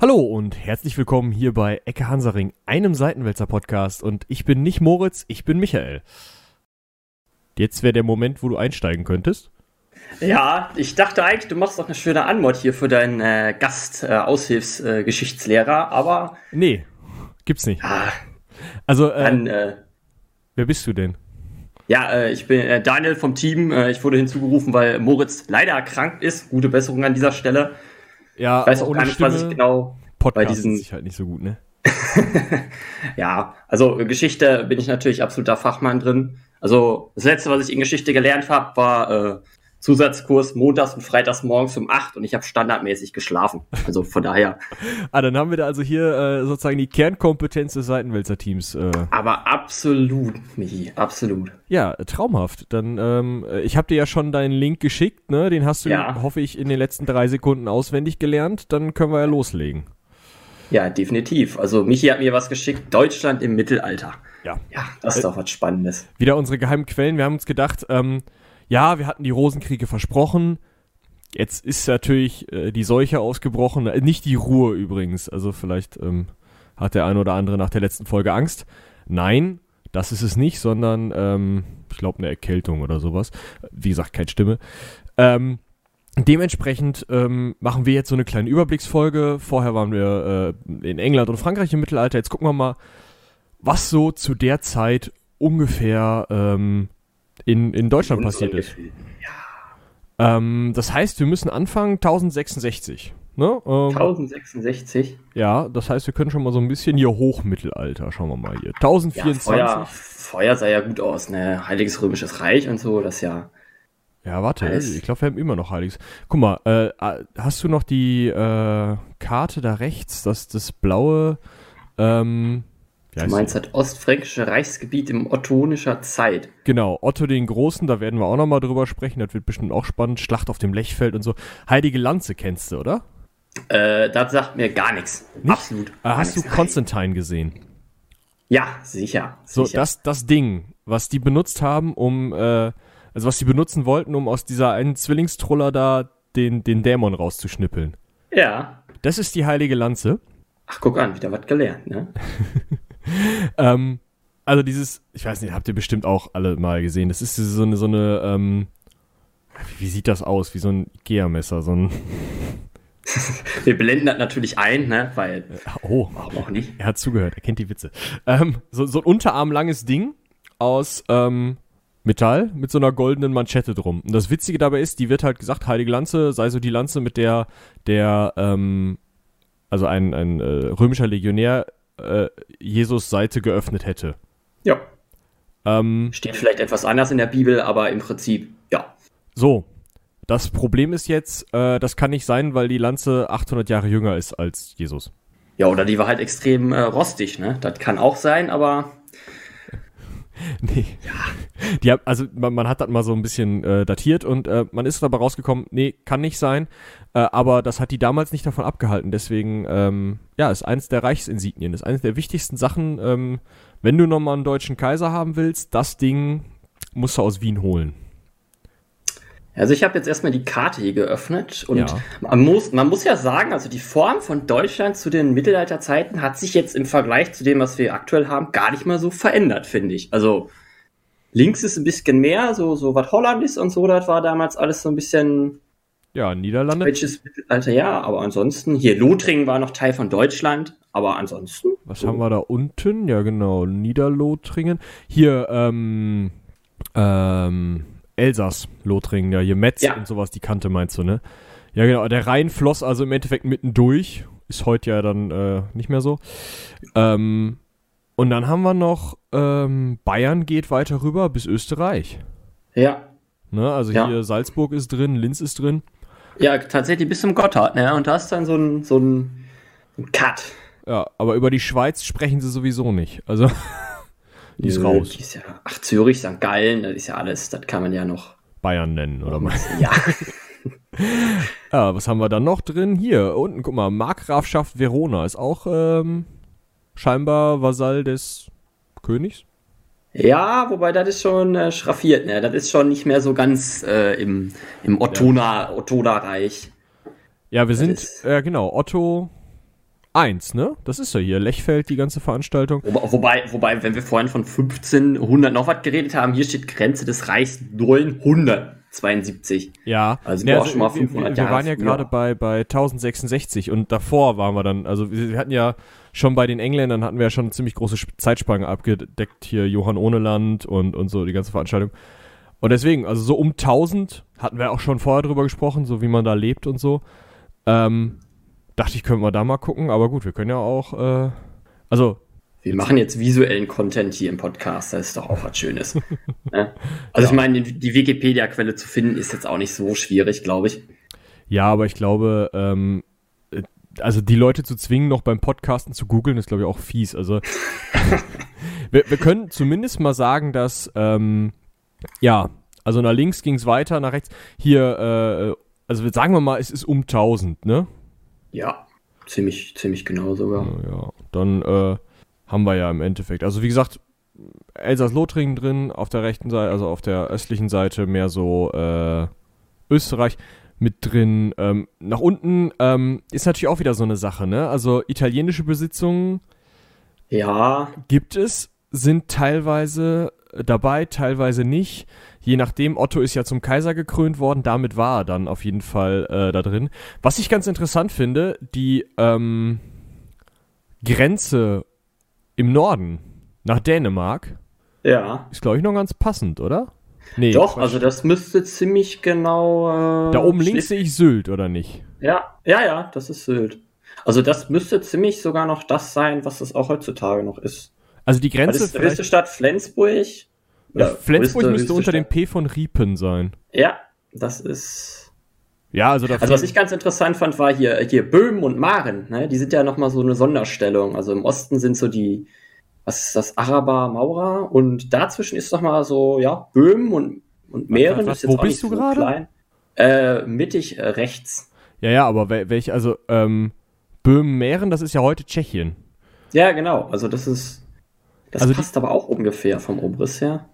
Hallo und herzlich willkommen hier bei Ecke Hansaring, einem Seitenwälzer Podcast. Und ich bin nicht Moritz, ich bin Michael. Jetzt wäre der Moment, wo du einsteigen könntest. Ja, ich dachte eigentlich, du machst doch eine schöne Anmod hier für deinen äh, Gast-Aushilfsgeschichtslehrer, äh, aber. Nee, gibt's nicht. Ah, Also, äh, dann, äh, wer bist du denn? ja, äh, ich bin äh, Daniel vom Team. Äh, ich wurde hinzugerufen, weil Moritz leider erkrankt ist. Gute Besserung an dieser Stelle. Ja, Ich weiß auch gar nicht, was ich genau Podcast bei diesen- ist halt nicht so gut, ne? Ja, also Geschichte bin ich natürlich absoluter Fachmann drin. Also das letzte, was ich in Geschichte gelernt habe, war äh, Zusatzkurs montags und freitags morgens um 8 und ich habe standardmäßig geschlafen. Also von daher, Ah, dann haben wir da also hier äh, sozusagen die Kernkompetenz des Seitenwälzer-Teams. Äh, aber absolut, Michi, absolut. ja, traumhaft. Dann, ähm, äh, ich habe dir ja schon deinen Link geschickt, ne? Den hast du, Ja. hoffe ich, in den letzten drei Sekunden auswendig gelernt. Dann können wir ja loslegen. Ja, definitiv. Also Michi hat mir was geschickt, Deutschland im Mittelalter. Ja. Ja, das ist doch was Spannendes. wieder unsere geheimen Quellen. Wir haben uns gedacht, ähm, ja, wir hatten die Rosenkriege versprochen. Jetzt ist natürlich äh, die Seuche ausgebrochen. Äh, nicht die Ruhe übrigens. Also vielleicht ähm, hat der eine oder andere nach der letzten Folge Angst. Nein, das ist es nicht, sondern ähm, ich glaube eine Erkältung oder sowas. Wie gesagt, keine Stimme. Ähm, dementsprechend ähm, machen wir jetzt so eine kleine Überblicksfolge. Vorher waren wir äh, in England und Frankreich im Mittelalter. Jetzt gucken wir mal, was so zu der Zeit ungefähr ähm, in, in Deutschland passiert ist. Ähm, das heißt, wir müssen anfangen 1066. Ne? Ähm, 1066. ja, das heißt, wir können schon mal so ein bisschen hier Hochmittelalter, schauen wir mal hier. Ja, 1024. Feuer, Feuer sah ja gut aus, ne? Heiliges Römisches Reich und so, das ja. Ja, warte, Alles. ich glaube, wir haben immer noch Heiliges. Guck mal, äh, äh, hast du noch die äh, Karte da rechts, das, das blaue, ähm, Du meinst das ostfränkische Reichsgebiet im ottonischer Zeit. Genau, Otto den Großen, da werden wir auch nochmal drüber sprechen, das wird bestimmt auch spannend. Schlacht auf dem Lechfeld und so. Heilige Lanze kennst du, oder? Äh, das sagt mir gar nichts. Nicht? Absolut. Äh, hast du nichts. Konstantin gesehen? Ja, sicher. So, sicher. das, das Ding, was die benutzt haben, um, äh, also was die benutzen wollten, um aus dieser einen Zwillingstruller da den, den Dämon rauszuschnippeln. Ja. Das ist die heilige Lanze. Ach, guck an, wieder was gelernt, ne? Ähm, also dieses, ich weiß nicht, habt ihr bestimmt auch alle mal gesehen. Das ist so eine, so eine, ähm, wie sieht das aus? Wie so ein Ikea-Messer, so ein, Wir blenden das natürlich ein, ne? Weil, oh, warum auch nicht? er hat zugehört, er kennt die Witze. Ähm, so, so ein unterarmlanges Ding aus, ähm, Metall mit so einer goldenen Manschette drum. Und das Witzige dabei ist, die wird halt gesagt, heilige Lanze sei so die Lanze, mit der der, ähm, also ein, ein äh, römischer Legionär äh, Jesus Seite geöffnet hätte. Ja. Ähm, Steht vielleicht etwas anders in der Bibel, aber im Prinzip, ja. so, das Problem ist jetzt, äh, das kann nicht sein, weil die Lanze 800 Jahre jünger ist als Jesus. Ja, oder die war halt extrem äh, rostig, ne? Das kann auch sein, aber Nee. Die hab, also man, man hat das mal so ein bisschen äh, datiert und äh, man ist dabei rausgekommen, nee, kann nicht sein. Äh, aber das hat die damals nicht davon abgehalten. Deswegen, ähm, ja, ist eins der Reichsinsignien, ist eines der wichtigsten Sachen. Ähm, wenn du nochmal einen deutschen Kaiser haben willst, das Ding musst du aus Wien holen. Also ich habe jetzt erstmal die Karte hier geöffnet und Ja. man, muss, man muss ja sagen, also die Form von Deutschland zu den Mittelalterzeiten hat sich jetzt im Vergleich zu dem, was wir aktuell haben, gar nicht mal so verändert, finde ich. Also links ist ein bisschen mehr, so, so was Holland ist und so, das war damals alles so ein bisschen Ja, Niederlande. deutsches Mittelalter, ja, aber ansonsten, hier Lothringen war noch Teil von Deutschland, aber ansonsten. Was haben wir da unten? Ja, genau, Niederlothringen. Hier, ähm, ähm, Elsass, Lothringen, ja, hier Metz Ja. und sowas, die Kante meinst du, ne? Ja, genau, der Rhein floss also im Endeffekt mittendurch. Ist heute ja dann äh, nicht mehr so. Ähm, und dann haben wir noch, ähm, Bayern geht weiter rüber bis Österreich. Ja. Ne? Also Ja. hier Salzburg ist drin, Linz ist drin. Ja, tatsächlich bis zum Gotthard, ne? Und da ist dann so ein, so ein, ein Cut. Ja, aber über die Schweiz sprechen sie sowieso nicht. Also, die ist raus. Die ist ja, ach, Zürich, St. Gallen, das ist ja alles, das kann man ja noch. Bayern nennen, oder was? Ja. Ja, was haben wir dann noch drin? Hier, unten, guck mal, Markgrafschaft Verona ist auch ähm, scheinbar Vasall des Königs. Ja, wobei das ist schon äh, schraffiert, ne? Das ist schon nicht mehr so ganz äh, im, im Ottona, Ottona-Reich. Ja, wir sind, ist- äh, genau, Otto, 1, ne? Das ist ja hier. Lechfeld, die ganze Veranstaltung. Wo- Wobei, wobei, wenn wir vorhin von 1500 noch was geredet haben, hier steht Grenze des Reichs 972. Ja, Also wir auch schon mal wir, 500 wir, wir waren ja gerade bei, bei 1066 und davor waren wir dann, also wir, wir hatten ja schon bei den Engländern hatten wir ja schon eine ziemlich große Sp- Zeitspanne abgedeckt, hier Johann Ohneland und, und so, die ganze Veranstaltung. Und deswegen, also so um 1000 hatten wir auch schon vorher drüber gesprochen, so wie man da lebt und so. Ähm, dachte ich, können wir da mal gucken, aber gut, wir können ja auch, äh, also Wir machen jetzt visuellen Content hier im Podcast, das ist doch auch was Schönes. ne? Also ich meine, die Wikipedia-Quelle zu finden ist jetzt auch nicht so schwierig, glaube ich. Ja, aber ich glaube, ähm, äh, also die Leute zu zwingen, noch beim Podcasten zu googeln, ist glaube ich auch fies. Also wir, wir können zumindest mal sagen, dass ähm, ja, also nach links ging es weiter, nach rechts. Hier, äh, also sagen wir mal, es ist um 1000, ne? Ja, ziemlich, ziemlich genau sogar. Ja, dann äh, haben wir ja im Endeffekt. Also wie gesagt, Elsass-Lothringen drin, auf der rechten Seite, also auf der östlichen Seite mehr so äh, Österreich mit drin. Ähm, nach unten ähm, ist natürlich auch wieder so eine Sache, ne? Also italienische Besitzungen Ja, gibt es, sind teilweise dabei, teilweise nicht. Je nachdem, Otto ist ja zum Kaiser gekrönt worden, damit war er dann auf jeden Fall äh, da drin. Was ich ganz interessant finde, die ähm, Grenze im Norden nach Dänemark ja. ist, glaube ich, noch ganz passend, oder? Nee, Doch, also das müsste ziemlich genau. Äh, da oben links sehe ich Sylt, oder nicht? Ja, ja, ja, das ist Sylt. Also das müsste ziemlich sogar noch das sein, was es auch heutzutage noch ist. Also die Das Grenze ist die höchste Stadt Flensburg. Ja, Flensburg müsste unter dem. P von Riepen sein. Ja, das ist. Ja, also da Also was ich ganz interessant fand, war hier, hier Böhmen und Maren, ne? Die sind ja nochmal so eine Sonderstellung. Also im Osten sind so die, was ist das, Araber, Maurer und dazwischen ist nochmal so, ja, Böhmen und, und Mähren. was- ist jetzt wo bist du so gerade? klein. Äh, mittig äh, rechts. ja, ja, aber wel welch, also ähm, Böhmen-Mähren, das ist ja heute Tschechien. Ja, genau. Also das ist. Das Also die- passt aber auch ungefähr vom Umriss her.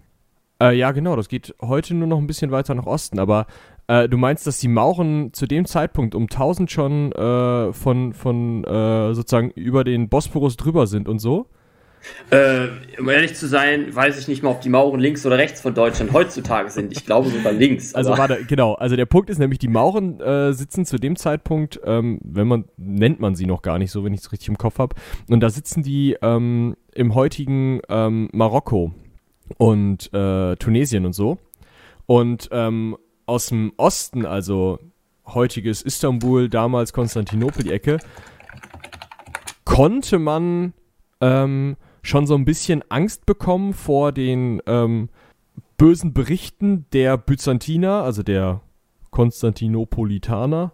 Äh, ja, genau, das geht heute nur noch ein bisschen weiter nach Osten, aber äh, du meinst, dass die Mauren zu dem Zeitpunkt um 1000 schon äh, von, von äh, sozusagen über den Bosporus drüber sind und so? Äh, um ehrlich zu sein, weiß ich nicht mal, ob die Mauren links oder rechts von Deutschland heutzutage sind. Ich glaube sogar links. Also warte, genau, also der Punkt ist nämlich, die Mauren äh, sitzen zu dem Zeitpunkt, ähm, wenn man, nennt man sie noch gar nicht so, wenn ich es richtig im Kopf habe, und da sitzen die ähm, im heutigen ähm, Marokko und äh, Tunesien und so. Und ähm, aus dem Osten, also heutiges Istanbul, damals Konstantinopel, die Ecke, konnte man ähm, schon so ein bisschen Angst bekommen vor den ähm, bösen Berichten der Byzantiner, also der Konstantinopolitaner,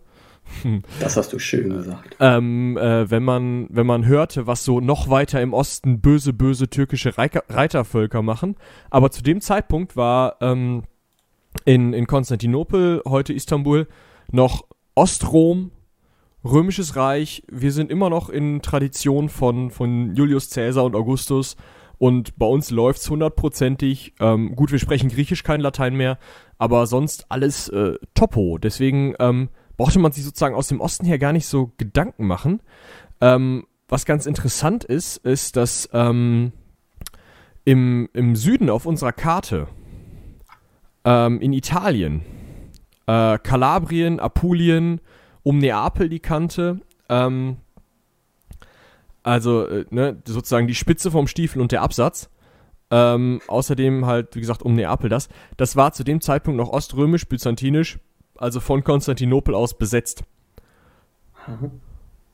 das hast du schön gesagt. ähm, äh, wenn man wenn man hörte, was so noch weiter im Osten böse böse türkische Reiter, Reitervölker machen. Aber zu dem Zeitpunkt war ähm, in in Konstantinopel, heute Istanbul, noch Ostrom, römisches Reich. Wir sind immer noch in Tradition von von Julius Caesar und Augustus. Und bei uns läuft's hundertprozentig. Ähm, gut, wir sprechen Griechisch, kein Latein mehr, aber sonst alles äh, Topo. Deswegen ähm, brauchte man sich sozusagen aus dem Osten her gar nicht so Gedanken machen. Ähm, was ganz interessant ist, ist, dass ähm, im, im Süden auf unserer Karte ähm, in Italien, äh, Kalabrien, Apulien, um Neapel die Kante, ähm, also äh, ne, sozusagen die Spitze vom Stiefel und der Absatz. Ähm, außerdem halt, wie gesagt, um Neapel das. Das war zu dem Zeitpunkt noch oströmisch, byzantinisch, also von Konstantinopel aus besetzt.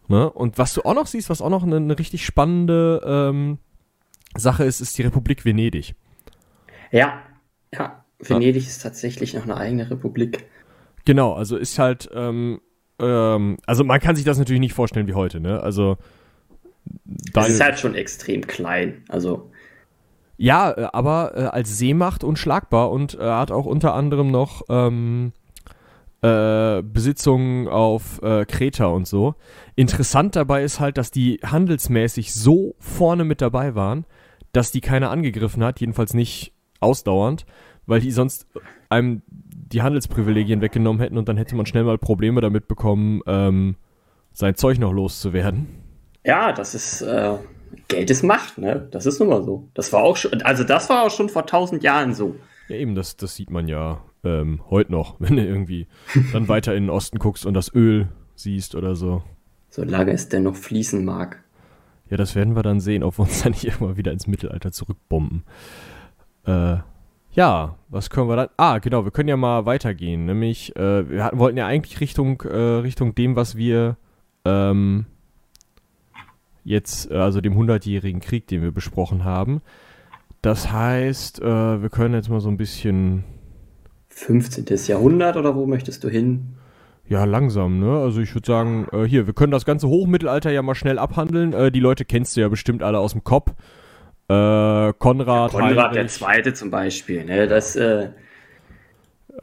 Ne? Und was du auch noch siehst, was auch noch eine, eine richtig spannende ähm, Sache ist, ist die Republik Venedig. Ja, ja. Venedig ist tatsächlich noch eine eigene Republik. Genau, also ist halt, ähm, ähm, also man kann sich das natürlich nicht vorstellen wie heute, ne? Also Das ist halt schon extrem klein. Also, Ja, äh, aber äh, als Seemacht unschlagbar und äh, hat auch unter anderem noch ähm, äh, Besitzungen auf äh, Kreta und so. Interessant dabei ist halt, dass die handelsmäßig so vorne mit dabei waren, dass die keiner angegriffen hat, jedenfalls nicht ausdauernd, weil die sonst einem die Handelsprivilegien weggenommen hätten und dann hätte man schnell mal Probleme damit bekommen, ähm, sein Zeug noch loszuwerden. Ja, das ist, äh, Geld ist Macht, ne? Das ist nun mal so. Das war auch schon, also das war auch schon vor tausend Jahren so. Ja, eben, das, das sieht man ja ähm, heute noch, wenn du irgendwie dann weiter in den Osten guckst und das Öl siehst oder so. Solange es denn noch fließen mag. Ja, das werden wir dann sehen, ob wir uns dann nicht immer wieder ins Mittelalter zurückbomben. Äh, ja, was können wir dann? Ah, genau, wir können ja mal weitergehen. Nämlich, äh, wir hatten, wollten ja eigentlich Richtung, äh, Richtung dem, was wir ähm, jetzt, äh, also dem hundertjährigen Krieg, den wir besprochen haben. Das heißt, äh, wir können jetzt mal so ein bisschen. 15. Jahrhundert oder wo möchtest du hin? Ja, langsam, ne? Also ich würde sagen, äh, hier, wir können das ganze Hochmittelalter ja mal schnell abhandeln. Äh, die Leute kennst du ja bestimmt alle aus dem Kopf. Äh, Konrad. Ja, Konrad der Zweite zum Beispiel, ne? Das äh,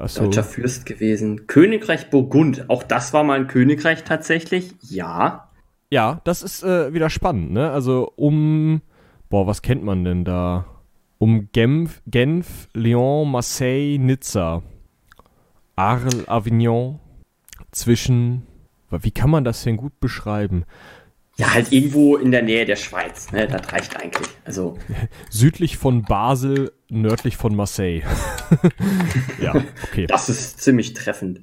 so. deutscher Fürst gewesen. Königreich Burgund, auch das war mal ein Königreich tatsächlich, ja. Ja, das ist äh, wieder spannend, ne? Also um, boah, was kennt man denn da? Um Genf, Genf, Lyon, Marseille, Nizza, Arles, Avignon, zwischen, wie kann man das denn gut beschreiben? Ja, halt irgendwo in der Nähe der Schweiz, ne? Das reicht eigentlich. Also südlich von Basel, nördlich von Marseille. ja, okay. Das ist ziemlich treffend.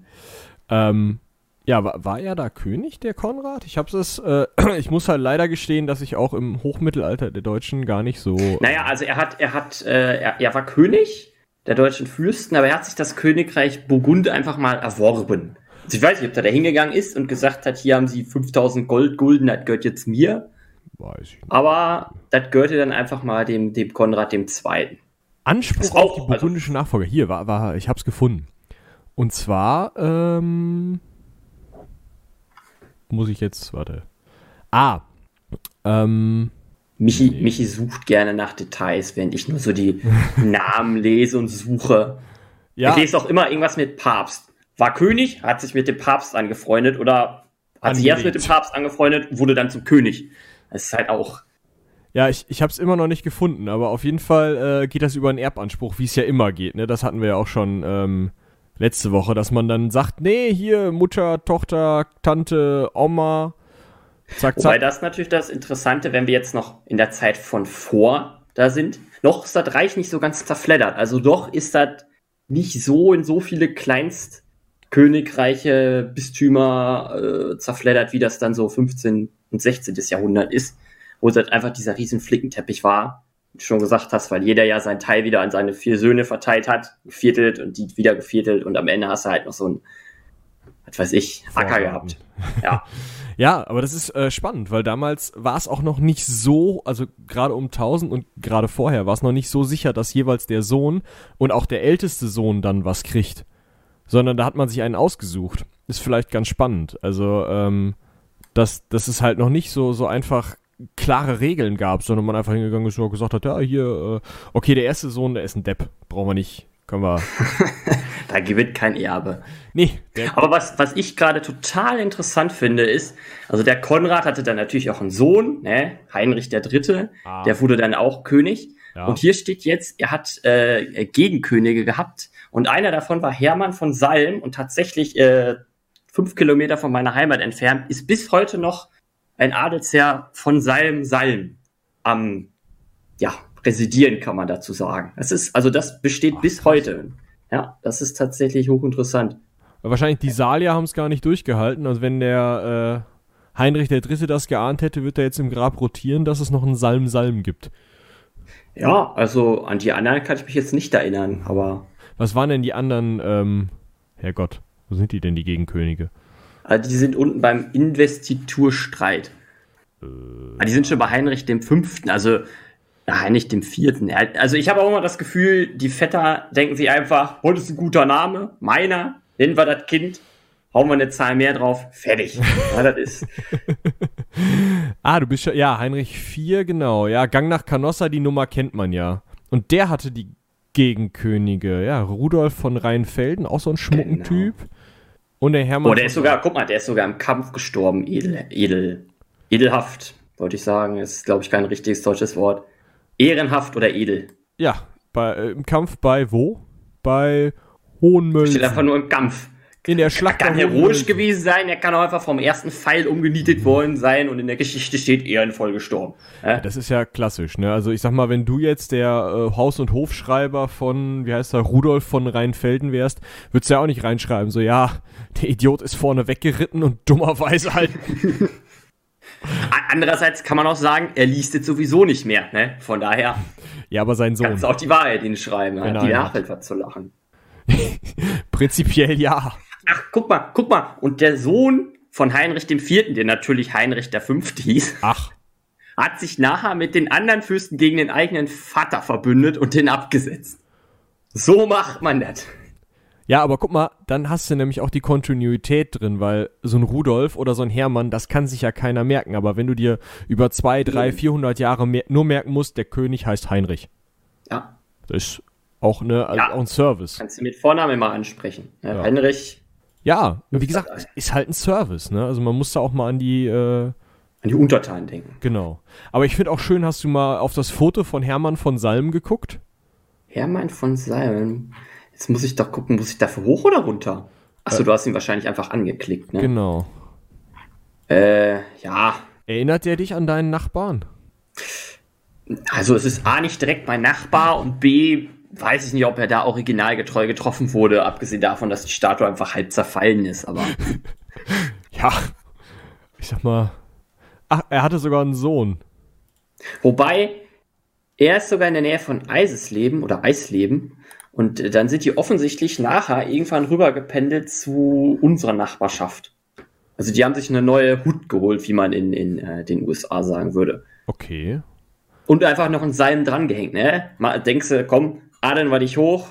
Ähm, ja, war, war, er da König, der Konrad? Ich hab's es, äh, ich muss halt leider gestehen, dass ich auch im Hochmittelalter der Deutschen gar nicht so. Naja, also er hat, er hat, äh, er, er war König der deutschen Fürsten, aber er hat sich das Königreich Burgund einfach mal erworben. Also ich weiß nicht, ob er da hingegangen ist und gesagt hat, hier haben sie 5000 Goldgulden, das gehört jetzt mir. Weiß ich nicht. Aber das gehörte dann einfach mal dem, dem Konrad dem Zweiten. Anspruch auf die burgundische also, Nachfolger. Hier, war, war, ich hab's gefunden. Und zwar, ähm, muss ich jetzt, warte. Ah, ähm, Michi, nee. Michi sucht gerne nach Details, während ich nur so die Namen lese und suche. Ja. Ich lese auch immer irgendwas mit Papst war König, hat sich mit dem Papst angefreundet oder hat sich erst mit dem Papst angefreundet, wurde dann zum König. Das ist halt auch. Ja, ich, ich habe es immer noch nicht gefunden, aber auf jeden Fall äh, geht das über einen Erbanspruch, wie es ja immer geht. Ne? Das hatten wir ja auch schon ähm, letzte Woche, dass man dann sagt, nee, hier Mutter, Tochter, Tante, Oma. Zack, zack. Wobei das natürlich das Interessante, wenn wir jetzt noch in der Zeit von vor da sind. Noch ist das Reich nicht so ganz zerfleddert. Also doch ist das nicht so in so viele Kleinst Königreiche, Bistümer äh, zerfleddert, wie das dann so 15. und 16. Jahrhundert ist, wo es halt einfach dieser riesen Flickenteppich war, schon gesagt hast, weil jeder ja seinen Teil wieder an seine vier Söhne verteilt hat, geviertelt und die wieder geviertelt und am Ende hast du halt noch so ein, was weiß ich, Acker gehabt. Ja. Ja, aber das ist äh, spannend, weil damals war es auch noch nicht so, also gerade um 1000 und gerade vorher war es noch nicht so sicher, dass jeweils der Sohn und auch der älteste Sohn dann was kriegt sondern da hat man sich einen ausgesucht. Ist vielleicht ganz spannend. Also, ähm, dass, dass es halt noch nicht so, so einfach klare Regeln gab, sondern man einfach hingegangen ist und gesagt hat, ja, hier, äh, okay, der erste Sohn, der ist ein Depp, brauchen wir nicht, können wir. da gewinnt kein Erbe. Nee. Aber was, was ich gerade total interessant finde, ist, also der Konrad hatte dann natürlich auch einen Sohn, ne, Heinrich der Dritte, ah. der wurde dann auch König. Ja. Und hier steht jetzt, er hat äh, Gegenkönige gehabt und einer davon war Hermann von Salm und tatsächlich äh, fünf Kilometer von meiner Heimat entfernt, ist bis heute noch ein Adelsherr von Salm Salm am ja, residieren, kann man dazu sagen. Das ist, also das besteht Ach, bis heute. Ja, das ist tatsächlich hochinteressant. Wahrscheinlich die Salier haben es gar nicht durchgehalten. Also wenn der äh, Heinrich der Dritte das geahnt hätte, wird er jetzt im Grab rotieren, dass es noch einen Salm Salm gibt. Ja, also an die anderen kann ich mich jetzt nicht erinnern, aber was waren denn die anderen, ähm, Herrgott, wo sind die denn, die Gegenkönige? Also die sind unten beim Investiturstreit. Äh, ah, die sind schon bei Heinrich dem Fünften, also Heinrich dem Vierten. Also ich habe auch immer das Gefühl, die Vetter denken sich einfach, heute ist ein guter Name, meiner, nennen wir das Kind, hauen wir eine Zahl mehr drauf, fertig. ja, das ist. ah, du bist schon, ja, Heinrich IV, genau. Ja, Gang nach Canossa, die Nummer kennt man ja. Und der hatte die Gegenkönige. Ja, Rudolf von Rheinfelden, auch so ein Schmuckentyp. Genau. Und der Hermann. Oh, der ist sogar, guck mal, der ist sogar im Kampf gestorben. Edel, edel, edelhaft, wollte ich sagen. Das ist, glaube ich, kein richtiges deutsches Wort. Ehrenhaft oder edel. Ja, bei, äh, im Kampf bei wo? Bei Hohenmölzen. Steht einfach nur im Kampf. In der Schlacht. kann heroisch gewesen sein, er kann auch einfach vom ersten Pfeil umgenietet worden sein und in der Geschichte steht ehrenvoll gestorben. Ja? Das ist ja klassisch, ne? Also ich sag mal, wenn du jetzt der äh, Haus- und Hofschreiber von, wie heißt er, Rudolf von Rheinfelden wärst, würdest du ja auch nicht reinschreiben, so ja, der Idiot ist vorne weggeritten und dummerweise halt. Andererseits kann man auch sagen, er liest jetzt sowieso nicht mehr, ne? Von daher. Ja, aber sein Sohn. Kannst auch die Wahrheit hinschreiben, die Nachhilfe zu lachen. Prinzipiell ja. Ach, guck mal, guck mal. Und der Sohn von Heinrich IV., der natürlich Heinrich V. hieß, Ach. hat sich nachher mit den anderen Fürsten gegen den eigenen Vater verbündet und den abgesetzt. So macht man das. Ja, aber guck mal, dann hast du nämlich auch die Kontinuität drin, weil so ein Rudolf oder so ein Hermann, das kann sich ja keiner merken. Aber wenn du dir über zwei, drei, vierhundert Jahre mehr, nur merken musst, der König heißt Heinrich. Ja. Das ist auch, eine, ja. auch ein Service. Kannst du mit Vornamen immer ansprechen. Ne? Ja. Heinrich. Ja, wie gesagt, ist halt ein Service. Ne? Also man muss da auch mal an die... Äh, an die Untertanen denken. Genau. Aber ich finde auch schön, hast du mal auf das Foto von Hermann von Salm geguckt? Hermann von Salm? Jetzt muss ich doch gucken, muss ich dafür hoch oder runter? Achso, äh, du hast ihn wahrscheinlich einfach angeklickt, ne? Genau. Äh, ja. Erinnert er dich an deinen Nachbarn? Also es ist A nicht direkt mein Nachbar und B weiß ich nicht, ob er da originalgetreu getroffen wurde, abgesehen davon, dass die Statue einfach halb zerfallen ist, aber. ja. Ich sag mal. Ach, er hatte sogar einen Sohn. Wobei, er ist sogar in der Nähe von Eisesleben oder Eisleben und äh, dann sind die offensichtlich nachher irgendwann rübergependelt zu unserer Nachbarschaft. Also die haben sich eine neue Hut geholt, wie man in, in äh, den USA sagen würde. Okay. Und einfach noch ein Salm drangehängt, ne? Mal denkst du, komm, adeln wir dich hoch.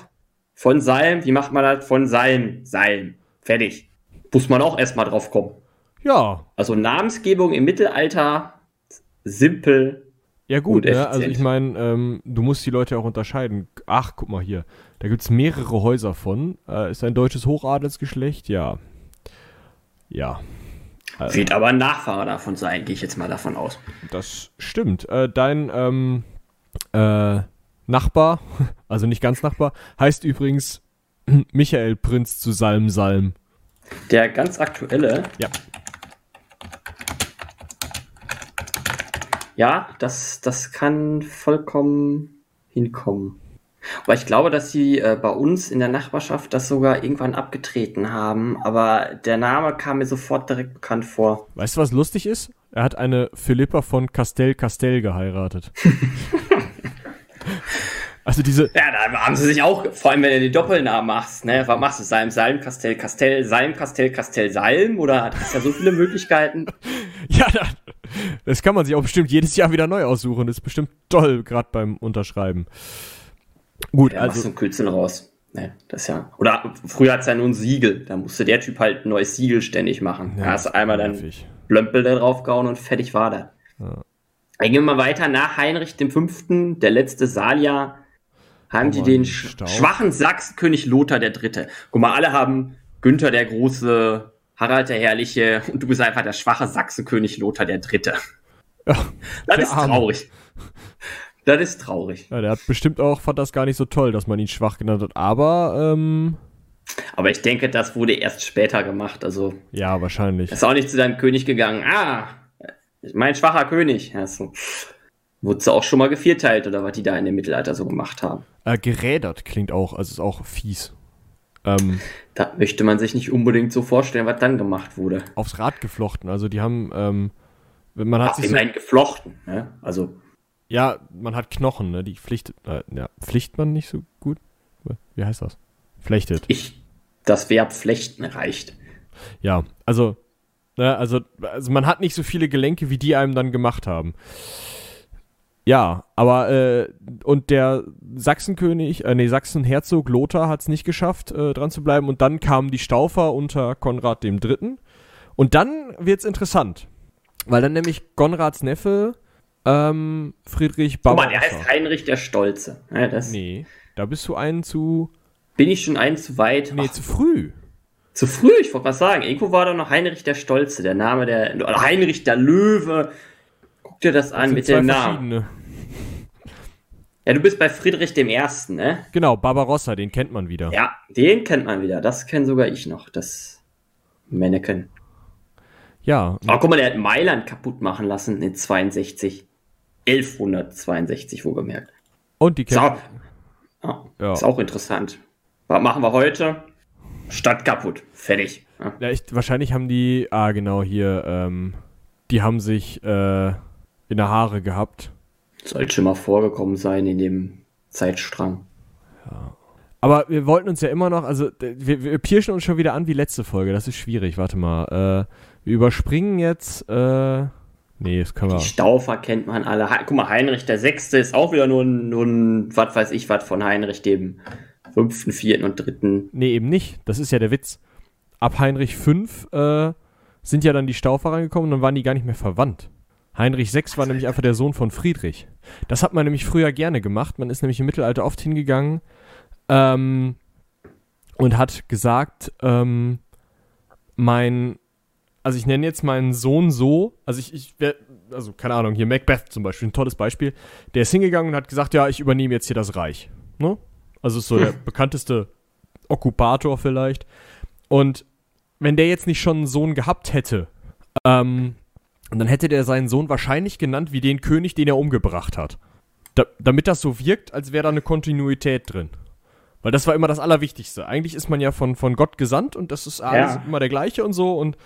Von Salm, wie macht man das? Von Salm, Salm. Fertig. Muss man auch erstmal drauf kommen. Ja. Also Namensgebung im Mittelalter, simpel, ja gut, ne? also ich meine, ähm, du musst die Leute auch unterscheiden. Ach, guck mal hier, da gibt es mehrere Häuser von. Äh, ist ein deutsches Hochadelsgeschlecht? Ja. Ja. Also, Wird aber ein Nachfahre davon sein, gehe ich jetzt mal davon aus. Das stimmt. Äh, dein ähm, äh, Nachbar, also nicht ganz Nachbar, heißt übrigens Michael Prinz zu Salm Salm. Der ganz aktuelle? Ja. Ja, das, das kann vollkommen hinkommen. Aber ich glaube, dass sie äh, bei uns in der Nachbarschaft das sogar irgendwann abgetreten haben. Aber der Name kam mir sofort direkt bekannt vor. Weißt du, was lustig ist? Er hat eine Philippa von Castel Castel geheiratet. also diese. Ja, da haben sie sich auch, vor allem wenn du die Doppelnamen machst, ne? Was machst du? Salm, Salm, Castel, Castel, Salm, Castel, Castel, Salm? Oder hat es ja so viele Möglichkeiten? ja, da, das kann man sich auch bestimmt jedes Jahr wieder neu aussuchen. Das ist bestimmt toll, gerade beim Unterschreiben. Gut, ja, also. ein Kürzel raus. Ne, das ja. Oder früher hat es ja nur ein Siegel. Da musste der Typ halt ein neues Siegel ständig machen. Ja, da hast du einmal dann Blömpel da draufgehauen und fertig war der. Dann gehen wir mal weiter nach Heinrich V., der letzte Salier, haben oh, die den sch schwachen Sachsenkönig Lothar III. Guck mal, alle haben Günther der Große, Harald der Herrliche und du bist einfach der schwache Sachsenkönig Lothar der Dritte. Ja, das ist Arme. traurig. Das ist traurig. Ja, der hat bestimmt auch, fand das gar nicht so toll, dass man ihn schwach genannt hat, aber, ähm, Aber ich denke, das wurde erst später gemacht, also. Ja, wahrscheinlich. Ist auch nicht zu deinem König gegangen. Ah, mein schwacher König. Ja, so. Wurde sie auch schon mal gevierteilt oder was die da in dem Mittelalter so gemacht haben? Äh, gerädert klingt auch, also ist auch fies. Ähm, da möchte man sich nicht unbedingt so vorstellen, was dann gemacht wurde. Aufs Rad geflochten. Also die haben, ähm, man hat Ach, sich ich meine geflochten. Ne? Also ja, man hat Knochen. Ne? Die pflichtet, äh, ja, pflicht man nicht so gut. Wie heißt das? Flechtet. Ich, das Verb flechten reicht. Ja, also, ne, also, also man hat nicht so viele Gelenke, wie die einem dann gemacht haben. Ja, aber äh, und der Sachsenkönig, äh, nee, Sachsenherzog Lothar hat es nicht geschafft, äh, dran zu bleiben. Und dann kamen die Staufer unter Konrad dem Dritten. Und dann wird's interessant. Weil dann nämlich Konrads Neffe ähm, Friedrich Barbarossa. Guck mal, der heißt Heinrich der Stolze. Ja, das nee, da bist du einen zu... Bin ich schon einen zu weit? Nee, Ach, zu früh. Zu früh, ich wollte was sagen. Irgendwo war da noch Heinrich der Stolze, der Name der... Heinrich der Löwe. Guck dir das, das an mit dem Namen. Ja, du bist bei Friedrich dem Ersten, ne? Genau, Barbarossa, den kennt man wieder. Ja, den kennt man wieder. Das kenne sogar ich noch, das Mannequin. Ja. Aber guck mal, der hat Mailand kaputt machen lassen in 62. 1162, wo gemerkt. Und die Ist auch, kennt ja, Ja. ist auch interessant. Was machen wir heute? Stadt kaputt. Fertig. Ja. Ja, ich, wahrscheinlich haben die, ah genau, hier, ähm, die haben sich äh, in der Haare gehabt. Sollte schon mal vorgekommen sein in dem Zeitstrang. Aber wir wollten uns ja immer noch, also wir, wir pirschen uns schon wieder an wie letzte Folge, das ist schwierig, warte mal. Äh, wir überspringen jetzt, äh, nee, das können Die wir. Staufer kennt man alle. Guck mal, Heinrich der Sechste ist auch wieder nur ein, nur ein was weiß ich was von Heinrich dem fünften, vierten und dritten. Nee, eben nicht, das ist ja der Witz. Ab Heinrich V äh, sind ja dann die Staufer reingekommen und dann waren die gar nicht mehr verwandt. Heinrich VI war nämlich einfach der Sohn von Friedrich. Das hat man nämlich früher gerne gemacht. Man ist nämlich im Mittelalter oft hingegangen ähm, und hat gesagt, ähm, mein, also ich nenne jetzt meinen Sohn so, also ich, ich also keine Ahnung, hier Macbeth zum Beispiel, ein tolles Beispiel, der ist hingegangen und hat gesagt, ja, ich übernehme jetzt hier das Reich. Ne? Also ist so der bekannteste Okkupator vielleicht. Und wenn der jetzt nicht schon einen Sohn gehabt hätte, ähm, dann hätte der seinen Sohn wahrscheinlich genannt wie den König, den er umgebracht hat. Da, damit das so wirkt, als wäre da eine Kontinuität drin. Weil das war immer das Allerwichtigste. Eigentlich ist man ja von, von Gott gesandt und das ist alles Ja. immer der gleiche und so. Und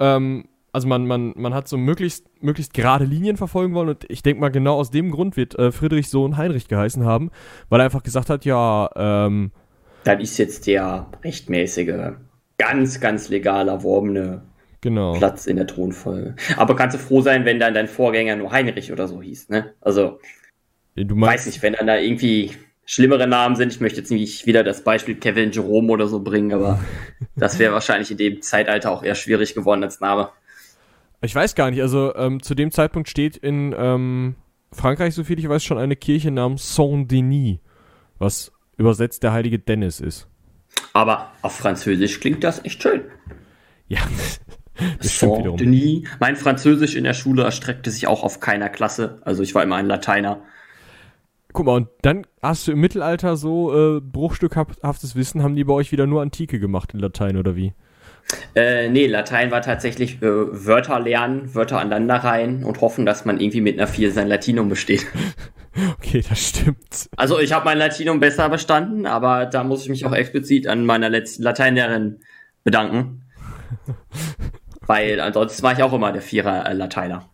ähm, also man, man, man hat so möglichst, möglichst gerade Linien verfolgen wollen und ich denke mal, genau aus dem Grund wird äh, Friedrichs Sohn Heinrich geheißen haben, weil er einfach gesagt hat, ja, ähm, Dann ist jetzt der rechtmäßige, ganz, ganz legal erworbene genau. Platz in der Thronfolge. Aber kannst du froh sein, wenn dann dein Vorgänger nur Heinrich oder so hieß, ne? Also, Du weiß nicht, wenn dann da irgendwie schlimmere Namen sind. Ich möchte jetzt nicht wieder das Beispiel Kevin Jerome oder so bringen, aber das wäre wahrscheinlich in dem Zeitalter auch eher schwierig geworden als Name. Ich weiß gar nicht, also ähm, zu dem Zeitpunkt steht in ähm, Frankreich, soviel ich weiß, schon eine Kirche namens Saint-Denis, was übersetzt der heilige Dennis ist. Aber auf Französisch klingt das echt schön. Ja. Saint-Denis. Mein Französisch in der Schule erstreckte sich auch auf keiner Klasse. Also ich war immer ein Lateiner. Guck mal, und dann hast du im Mittelalter so äh, bruchstückhaftes Wissen, haben die bei euch wieder nur Antike gemacht in Latein oder wie? Äh, nee, Latein war tatsächlich äh, Wörter lernen, Wörter aneinanderreihen und hoffen, dass man irgendwie mit einer 4 sein Latinum besteht. Okay, das stimmt. Also ich habe mein Latinum besser bestanden, aber da muss ich mich auch explizit an meiner letzten Lateinlehrerin bedanken. Weil ansonsten war ich auch immer der Vierer äh, Lateiner.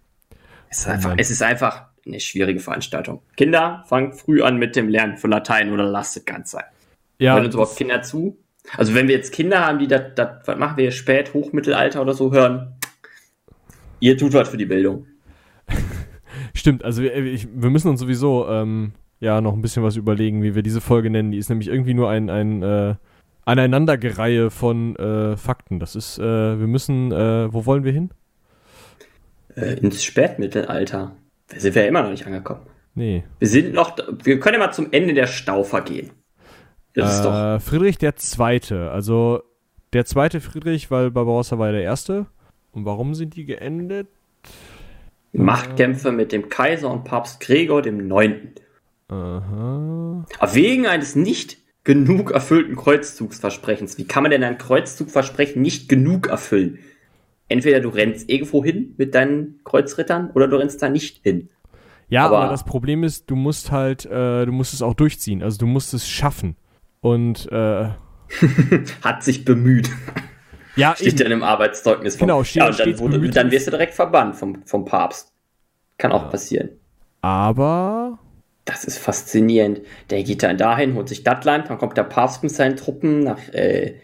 Es ist, Oh einfach, es ist einfach eine schwierige Veranstaltung. Kinder, fangt früh an mit dem Lernen von Latein oder lasst es ganz sein. Ja, Hören uns überhaupt Kinder zu? Also wenn wir jetzt Kinder haben, die das, was machen wir spät, Hochmittelalter oder so hören, ihr tut was für die Bildung. stimmt. Also wir, ich, wir müssen uns sowieso ähm, ja noch ein bisschen was überlegen, wie wir diese Folge nennen. Die ist nämlich irgendwie nur ein, ein äh, Aneinandergereihe von äh, Fakten. Das ist, äh, wir müssen, äh, wo wollen wir hin? Äh, ins Spätmittelalter. Da sind wir ja immer noch nicht angekommen. Nee. Wir sind noch, wir können ja mal zum Ende der Staufer gehen. Das Äh, Friedrich der Zweite. Also der zweite Friedrich, weil Barbarossa war ja der erste. Und warum sind die geendet? Machtkämpfe mit dem Kaiser und Papst Gregor dem Neunten. Aha. Wegen eines nicht genug erfüllten Kreuzzugsversprechens. Wie kann man denn ein Kreuzzugversprechen nicht genug erfüllen? Entweder du rennst irgendwo hin mit deinen Kreuzrittern oder du rennst da nicht hin. Ja, aber, Aber- das Problem ist, du musst halt, äh, du musst es auch durchziehen. Also du musst es schaffen. Und äh, Hat sich bemüht. ja, Steht eben. dann im Arbeitszeugnis vom Genau, steht- ja, und dann, wurde, dann wirst du direkt verbannt vom, vom Papst. Kann auch passieren. aber Das ist faszinierend. Der geht dann dahin, holt sich das Land, dann kommt der Papst mit seinen Truppen nach, äh,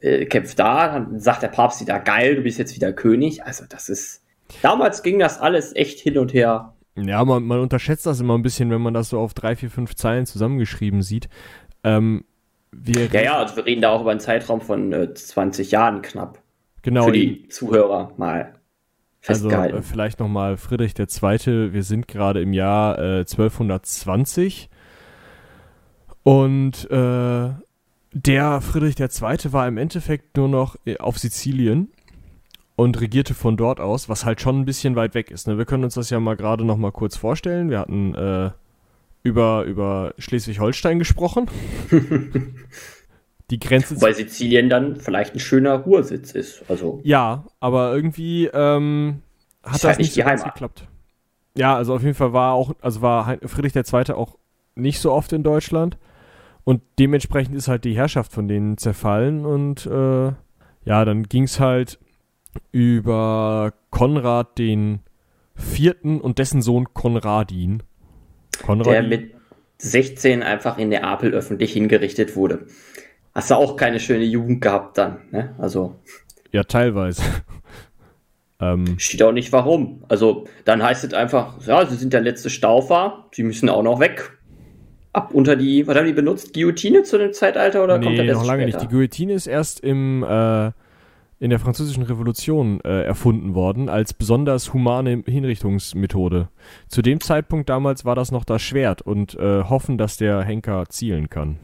äh, kämpft da, dann sagt der Papst wieder, geil, du bist jetzt wieder König. Also das ist, damals ging das alles echt hin und her. ja, man, man unterschätzt das immer ein bisschen, wenn man das so auf drei, vier, fünf Zeilen zusammengeschrieben sieht. Ähm, wir Ja, ja, also wir reden da auch über einen Zeitraum von äh, 20 Jahren knapp. genau. Für die Zuhörer mal Also festgehalten. äh, vielleicht nochmal Friedrich II. Wir sind gerade im Jahr äh, 1220 und äh, der Friedrich II. war im Endeffekt nur noch äh, auf Sizilien und regierte von dort aus, was halt schon ein bisschen weit weg ist. Ne? Wir können uns das ja mal gerade noch mal kurz vorstellen. Wir hatten äh, über, über Schleswig-Holstein gesprochen. die Grenze. Weil Sizilien dann vielleicht ein schöner Ruhrsitz ist. Also. Ja, aber irgendwie ähm, hat das halt nicht so ganz geklappt. Ja, also auf jeden Fall war auch, also war Friedrich II. auch nicht so oft in Deutschland. Und dementsprechend ist halt die Herrschaft von denen zerfallen und äh, ja, dann ging es halt über Konrad den vierten und dessen Sohn Konradin. Konradin. Der mit 16 einfach in Neapel öffentlich hingerichtet wurde. Hast du auch keine schöne Jugend gehabt dann, ne? Also. Ja, teilweise. ähm, Steht auch nicht warum. Also, dann heißt es einfach, ja, sie sind der letzte Staufer, sie müssen auch noch weg. Ab unter die, was haben die benutzt? Guillotine zu dem Zeitalter oder nee, kommt das noch lange später? nicht. Die Guillotine ist erst im, äh, in der französischen Revolution äh, erfunden worden als besonders humane Hinrichtungsmethode. Zu dem Zeitpunkt damals war das noch das Schwert und äh, hoffen, dass der Henker zielen kann.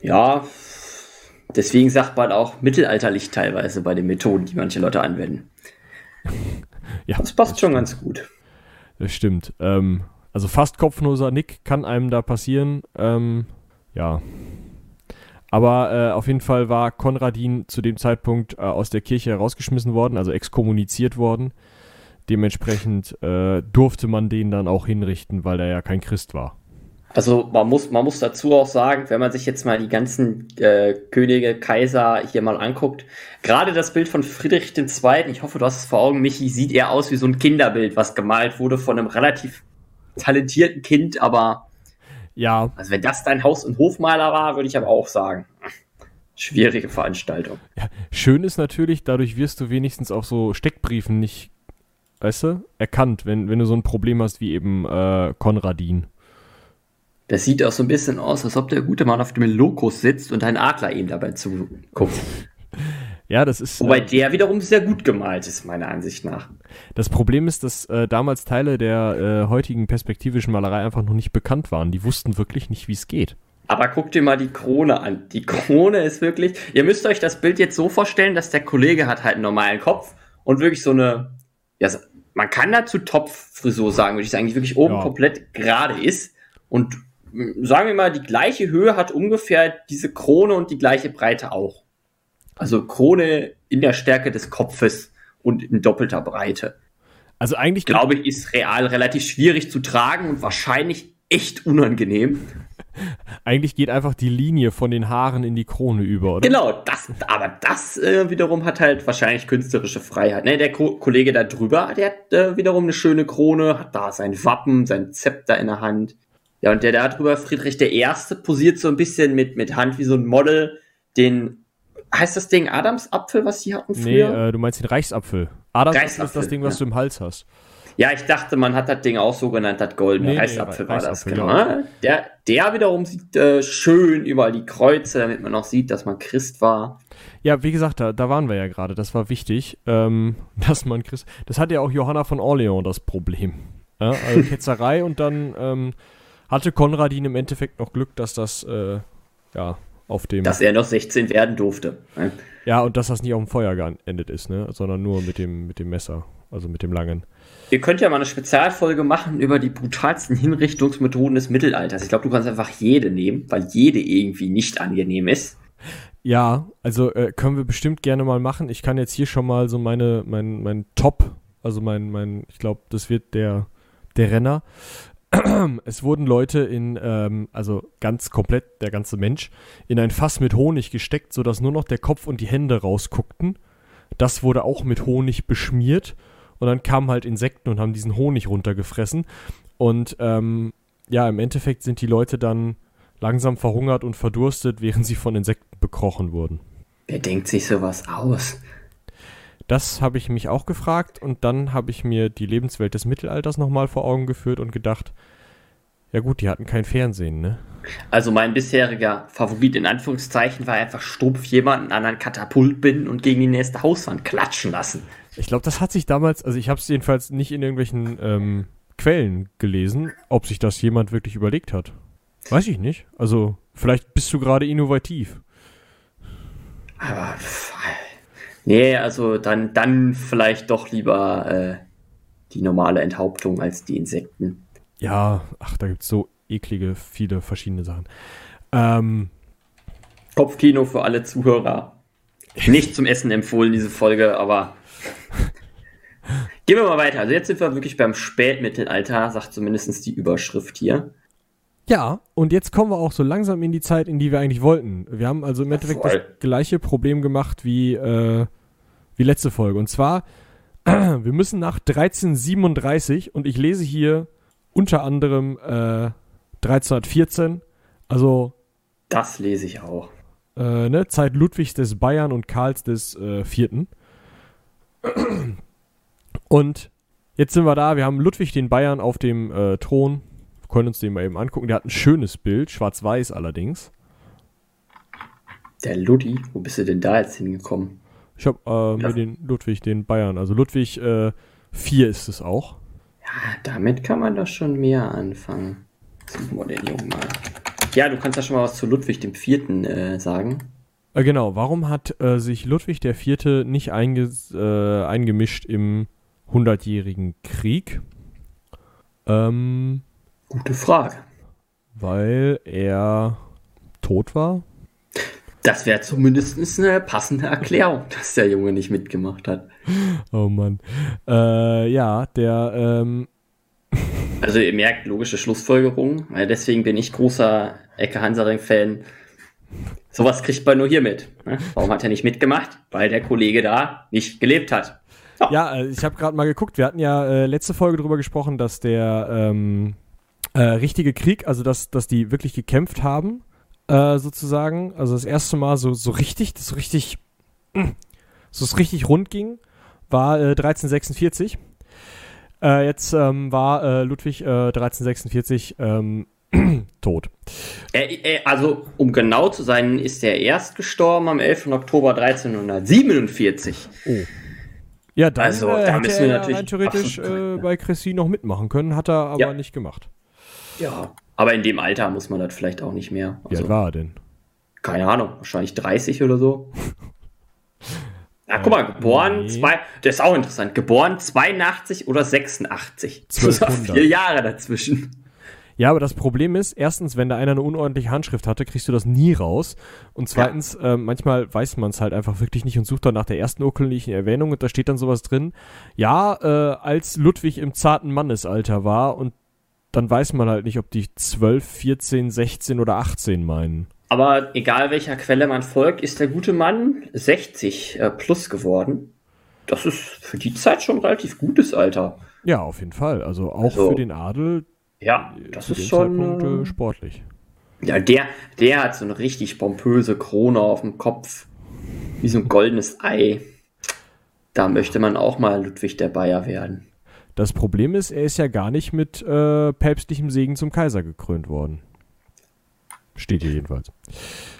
Ja, deswegen sagt man auch mittelalterlich teilweise bei den Methoden, die manche Leute anwenden. ja, das passt das schon ganz gut. Das stimmt. Ähm, also fast kopfloser Nick kann einem da passieren. Ähm, ja. Aber äh, auf jeden Fall war Konradin zu dem Zeitpunkt äh, aus der Kirche herausgeschmissen worden, also exkommuniziert worden. Dementsprechend äh, durfte man den dann auch hinrichten, weil er ja kein Christ war. Also man muss, man muss dazu auch sagen, wenn man sich jetzt mal die ganzen äh, Könige, Kaiser hier mal anguckt, gerade das Bild von Friedrich II., ich hoffe, du hast es vor Augen, Michi, sieht eher aus wie so ein Kinderbild, was gemalt wurde von einem relativ talentierten Kind, aber ja. Also wenn das dein Haus- und Hofmaler war, würde ich aber auch sagen, schwierige Veranstaltung. Ja, schön ist natürlich, dadurch wirst du wenigstens auf so Steckbriefen nicht, weißt du, erkannt, wenn, wenn du so ein Problem hast wie eben äh, Konradin. Das sieht auch so ein bisschen aus, als ob der gute Mann auf dem Lokus sitzt und ein Adler ihm dabei zuguckt. Ja, das ist. Wobei äh, der wiederum sehr gut gemalt ist, meiner Ansicht nach. Das Problem ist, dass äh, damals Teile der äh, heutigen perspektivischen Malerei einfach noch nicht bekannt waren. Die wussten wirklich nicht, wie es geht. Aber guck dir mal die Krone an. Die Krone ist wirklich. Ihr müsst euch das Bild jetzt so vorstellen, dass der Kollege hat halt einen normalen Kopf und wirklich so eine. Ja, man kann dazu Topffrisur sagen, würde ich sagen, die wirklich oben ja. komplett gerade ist. Und sagen wir mal, die gleiche Höhe hat ungefähr diese Krone und die gleiche Breite auch. Also Krone in der Stärke des Kopfes und in doppelter Breite. Also eigentlich glaube ich, ist real relativ schwierig zu tragen und wahrscheinlich echt unangenehm. Eigentlich geht einfach die Linie von den Haaren in die Krone über, oder? Genau, das, aber das äh, wiederum hat halt wahrscheinlich künstlerische Freiheit. Ne, der Ko Kollege da drüber, der hat äh, wiederum eine schöne Krone, hat da sein Wappen, sein Zepter in der Hand. Ja, und der da drüber, Friedrich der Erste, posiert so ein bisschen mit, mit Hand wie so ein Model, den, heißt das Ding Adamsapfel, was die hatten früher? Nee, äh, du meinst den Reichsapfel. Adamsapfel ist das Ding, was ja. du im Hals hast. Ja, ich dachte, man hat das Ding auch so genannt, das goldene nee, Reichsapfel nee, war das, genau. Ja. Der, der wiederum sieht äh, schön überall die Kreuze, damit man auch sieht, dass man Christ war. Ja, wie gesagt, da, da waren wir ja gerade, das war wichtig, ähm, dass man Christ. Das hat ja auch Johanna von Orleans das Problem. Ja, also Ketzerei und dann ähm, hatte Konradin im Endeffekt noch Glück, dass das, äh, ja, auf dem. Dass er noch 16 werden durfte. Ja, und dass das nicht auf dem Feuer geendet ist, ne? sondern nur mit dem, mit dem Messer, also mit dem langen. Ihr könnt ja mal eine Spezialfolge machen über die brutalsten Hinrichtungsmethoden des Mittelalters. Ich glaube, du kannst einfach jede nehmen, weil jede irgendwie nicht angenehm ist. Ja, also äh, können wir bestimmt gerne mal machen. Ich kann jetzt hier schon mal so meine, mein, mein Top, also mein, mein, ich glaube, das wird der, der Renner. es wurden Leute in, ähm, also ganz komplett der ganze Mensch, in ein Fass mit Honig gesteckt, sodass nur noch der Kopf und die Hände rausguckten. Das wurde auch mit Honig beschmiert und dann kamen halt Insekten und haben diesen Honig runtergefressen. Und ähm, ja, im Endeffekt sind die Leute dann langsam verhungert und verdurstet, während sie von Insekten bekrochen wurden. Wer denkt sich sowas aus? Das habe ich mich auch gefragt und dann habe ich mir die Lebenswelt des Mittelalters nochmal vor Augen geführt und gedacht, ja gut, die hatten kein Fernsehen, ne? Also mein bisheriger Favorit in Anführungszeichen war einfach stumpf jemanden an einen Katapult binden und gegen die nächste Hauswand klatschen lassen. Ich glaube, das hat sich damals, also ich habe es jedenfalls nicht in irgendwelchen ähm, Quellen gelesen, ob sich das jemand wirklich überlegt hat. Weiß ich nicht. Also vielleicht bist du gerade innovativ. Aber Nee, also dann, dann vielleicht doch lieber äh, die normale Enthauptung als die Insekten. ja, ach, da gibt es so eklige, viele verschiedene Sachen. Ähm, Kopfkino für alle Zuhörer. Nicht zum Essen empfohlen, diese Folge, aber Gehen wir mal weiter. Also jetzt sind wir wirklich beim Spätmittelalter, sagt zumindest die Überschrift hier. Ja, und jetzt kommen wir auch so langsam in die Zeit, in die wir eigentlich wollten. Wir haben also im Endeffekt das gleiche Problem gemacht wie, äh, wie letzte Folge. Und zwar, wir müssen nach 1337 und ich lese hier unter anderem äh, 1314, also. Das lese ich auch. Äh, ne, Zeit Ludwigs des Bayern und Karls des äh, Vierten. Und jetzt sind wir da, wir haben Ludwig den Bayern auf dem äh, Thron. Können uns den mal eben angucken. Der hat ein schönes Bild, schwarz-weiß allerdings. Der Ludi, wo bist du denn da jetzt hingekommen? Ich habe äh, mir den Ludwig, den Bayern, also Ludwig äh, 4 ist es auch. Ja, damit kann man doch schon mehr anfangen. Suchen wir den Jungen mal. Ja, du kannst ja schon mal was zu Ludwig dem Vierten äh, sagen. Äh, genau, warum hat äh, sich Ludwig der Vierte nicht einge äh, eingemischt im Hundertjährigen Krieg? Ähm, Gute Frage. Weil er tot war? Das wäre zumindest eine passende Erklärung, dass der Junge nicht mitgemacht hat. Oh Mann. Äh, ja, der. Ähm also, ihr merkt logische Schlussfolgerung. Deswegen bin ich großer Ecke Hansaring-Fan. Sowas kriegt man nur hier mit. Ne? Warum hat er nicht mitgemacht? Weil der Kollege da nicht gelebt hat. Ja, äh, ich habe gerade mal geguckt. Wir hatten ja äh, letzte Folge darüber gesprochen, dass der ähm, äh, richtige Krieg, also dass, dass die wirklich gekämpft haben, äh, sozusagen. Also das erste Mal so, so richtig, das so richtig, so es richtig rund ging, war 1346. Äh, jetzt ähm, war äh, Ludwig 1346 ähm, tot. also, um genau zu sein, ist er erst gestorben am 11. Oktober 1347. Oh. Ja, dann also, äh, da hätte er natürlich rein theoretisch äh, bei Chrissy noch mitmachen können, hat er aber ja. nicht gemacht. Ja, aber in dem Alter muss man das vielleicht auch nicht mehr. Also, Wie alt war er denn? Keine Ahnung, wahrscheinlich 30 oder so. Na, guck mal, geboren, nee. zwei, das ist auch interessant, geboren 82 oder 86. 1200. Vier Jahre dazwischen. Ja, aber das Problem ist, erstens, wenn da einer eine unordentliche Handschrift hatte, kriegst du das nie raus. Und zweitens, ja. äh, manchmal weiß man es halt einfach wirklich nicht und sucht dann nach der ersten urkundlichen Erwähnung und da steht dann sowas drin. Ja, äh, als Ludwig im zarten Mannesalter war und dann weiß man halt nicht, ob die 12, 14, 16 oder 18 meinen. Aber egal welcher Quelle man folgt, ist der gute Mann 60 äh, plus geworden. Das ist für die Zeit schon relativ gutes Alter. Ja, auf jeden Fall. Also auch also, für den Adel ja, das ist schon Zeitpunkt, äh, sportlich. Ja, der, der hat so eine richtig pompöse Krone auf dem Kopf, wie so ein goldenes Ei. Da möchte man auch mal Ludwig der Bayer werden. Das Problem ist, er ist ja gar nicht mit äh, päpstlichem Segen zum Kaiser gekrönt worden. Steht hier jedenfalls.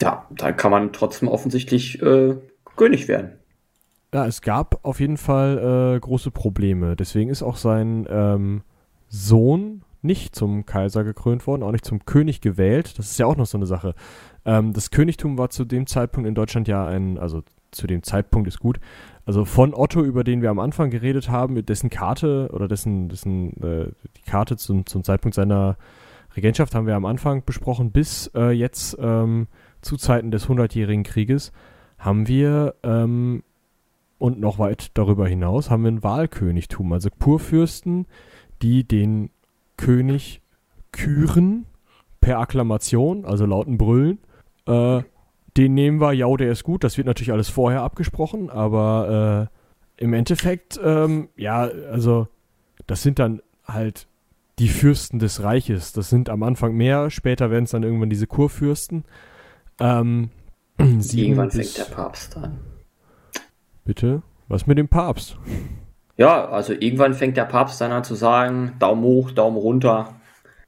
Ja, da kann man trotzdem offensichtlich äh, König werden. Ja, es gab auf jeden Fall äh, große Probleme. Deswegen ist auch sein ähm, Sohn nicht zum Kaiser gekrönt worden, auch nicht zum König gewählt. Das ist ja auch noch so eine Sache. Ähm, das Königtum war zu dem Zeitpunkt in Deutschland ja ein, also zu dem Zeitpunkt ist gut. Also von Otto, über den wir am Anfang geredet haben, mit dessen Karte oder dessen, dessen äh, die Karte zum, zum Zeitpunkt seiner Regentschaft haben wir am Anfang besprochen, bis äh, jetzt ähm, zu Zeiten des Hundertjährigen Krieges haben wir ähm, und noch weit darüber hinaus haben wir ein Wahlkönigtum, also Kurfürsten, die den König küren per Akklamation, also lauten Brüllen. Äh, den nehmen wir, ja, der ist gut. Das wird natürlich alles vorher abgesprochen, aber äh, im Endeffekt, ähm, ja, also das sind dann halt die Fürsten des Reiches. Das sind am Anfang mehr, später werden es dann irgendwann diese Kurfürsten. Ähm, irgendwann fängt der Papst an. Bitte? Was mit dem Papst? Ja, also irgendwann fängt der Papst dann an zu sagen, Daumen hoch, Daumen runter.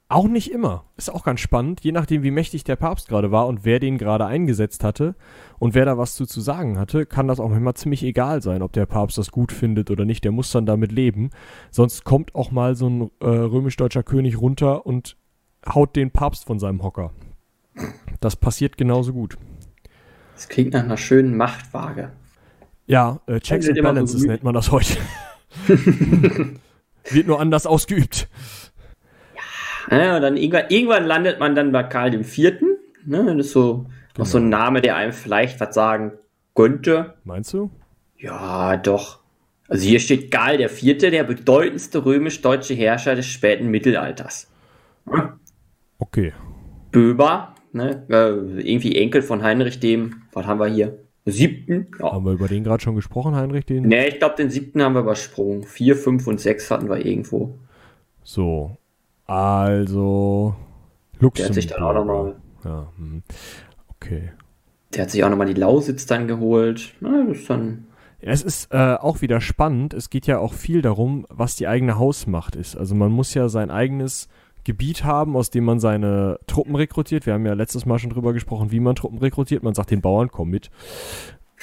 Auch nicht immer. Ist auch ganz spannend, je nachdem, wie mächtig der Papst gerade war und wer den gerade eingesetzt hatte und wer da was zu, zu sagen hatte, kann das auch manchmal ziemlich egal sein, ob der Papst das gut findet oder nicht. Der muss dann damit leben. Sonst kommt auch mal so ein äh, römisch-deutscher König runter und haut den Papst von seinem Hocker. Das passiert genauso gut. Das klingt nach einer schönen Machtwaage. Ja, äh, Checks and Balances nennt man das heute. Wird nur anders ausgeübt. Ja, und dann irgendwann, irgendwann landet man dann bei Karl dem Vierten. Ne? Das ist so noch so ein Genau. Name, der einem vielleicht was sagen könnte. Meinst du? Ja, doch. Also hier steht Karl der Vierte, der bedeutendste römisch-deutsche Herrscher des späten Mittelalters. Okay. Böber, ne? äh, irgendwie Enkel von Heinrich dem, was haben wir hier? Siebten? Ja. Haben wir über den gerade schon gesprochen, Heinrich? Den? Ne, ich glaube, den siebten haben wir übersprungen. Vier, fünf und sechs hatten wir irgendwo. So. Also. Der hat sich dann auch nochmal, Ja, hm. okay. der hat sich auch nochmal die Lausitz dann geholt. Na, das ist dann, Ja, es ist äh, auch wieder spannend. Es geht ja auch viel darum, was die eigene Hausmacht ist. Also man muss ja sein eigenes Gebiet haben, aus dem man seine Truppen rekrutiert. Wir haben ja letztes Mal schon drüber gesprochen, wie man Truppen rekrutiert. Man sagt den Bauern, komm mit.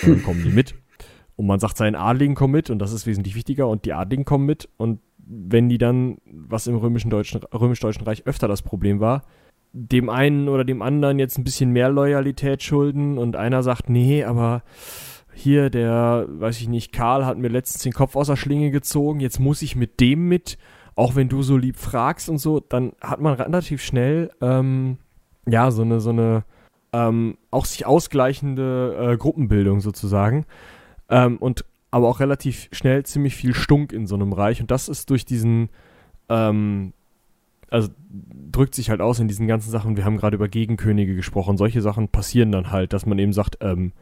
Und dann kommen die mit. Und man sagt seinen Adligen, komm mit. Und das ist wesentlich wichtiger. Und die Adligen kommen mit. Und wenn die dann, was im römischen Deutschen, römisch-deutschen Reich öfter das Problem war, dem einen oder dem anderen jetzt ein bisschen mehr Loyalität schulden und einer sagt, nee, aber hier der, weiß ich nicht, Karl hat mir letztens den Kopf aus der Schlinge gezogen, jetzt muss ich mit dem mit, auch wenn du so lieb fragst und so, dann hat man relativ schnell, ähm, ja, so eine, so eine, ähm, auch sich ausgleichende äh, Gruppenbildung sozusagen. Ähm, und aber auch relativ schnell ziemlich viel Stunk in so einem Reich. Und das ist durch diesen, ähm, also drückt sich halt aus in diesen ganzen Sachen. Wir haben gerade über Gegenkönige gesprochen. Solche Sachen passieren dann halt, dass man eben sagt, ähm,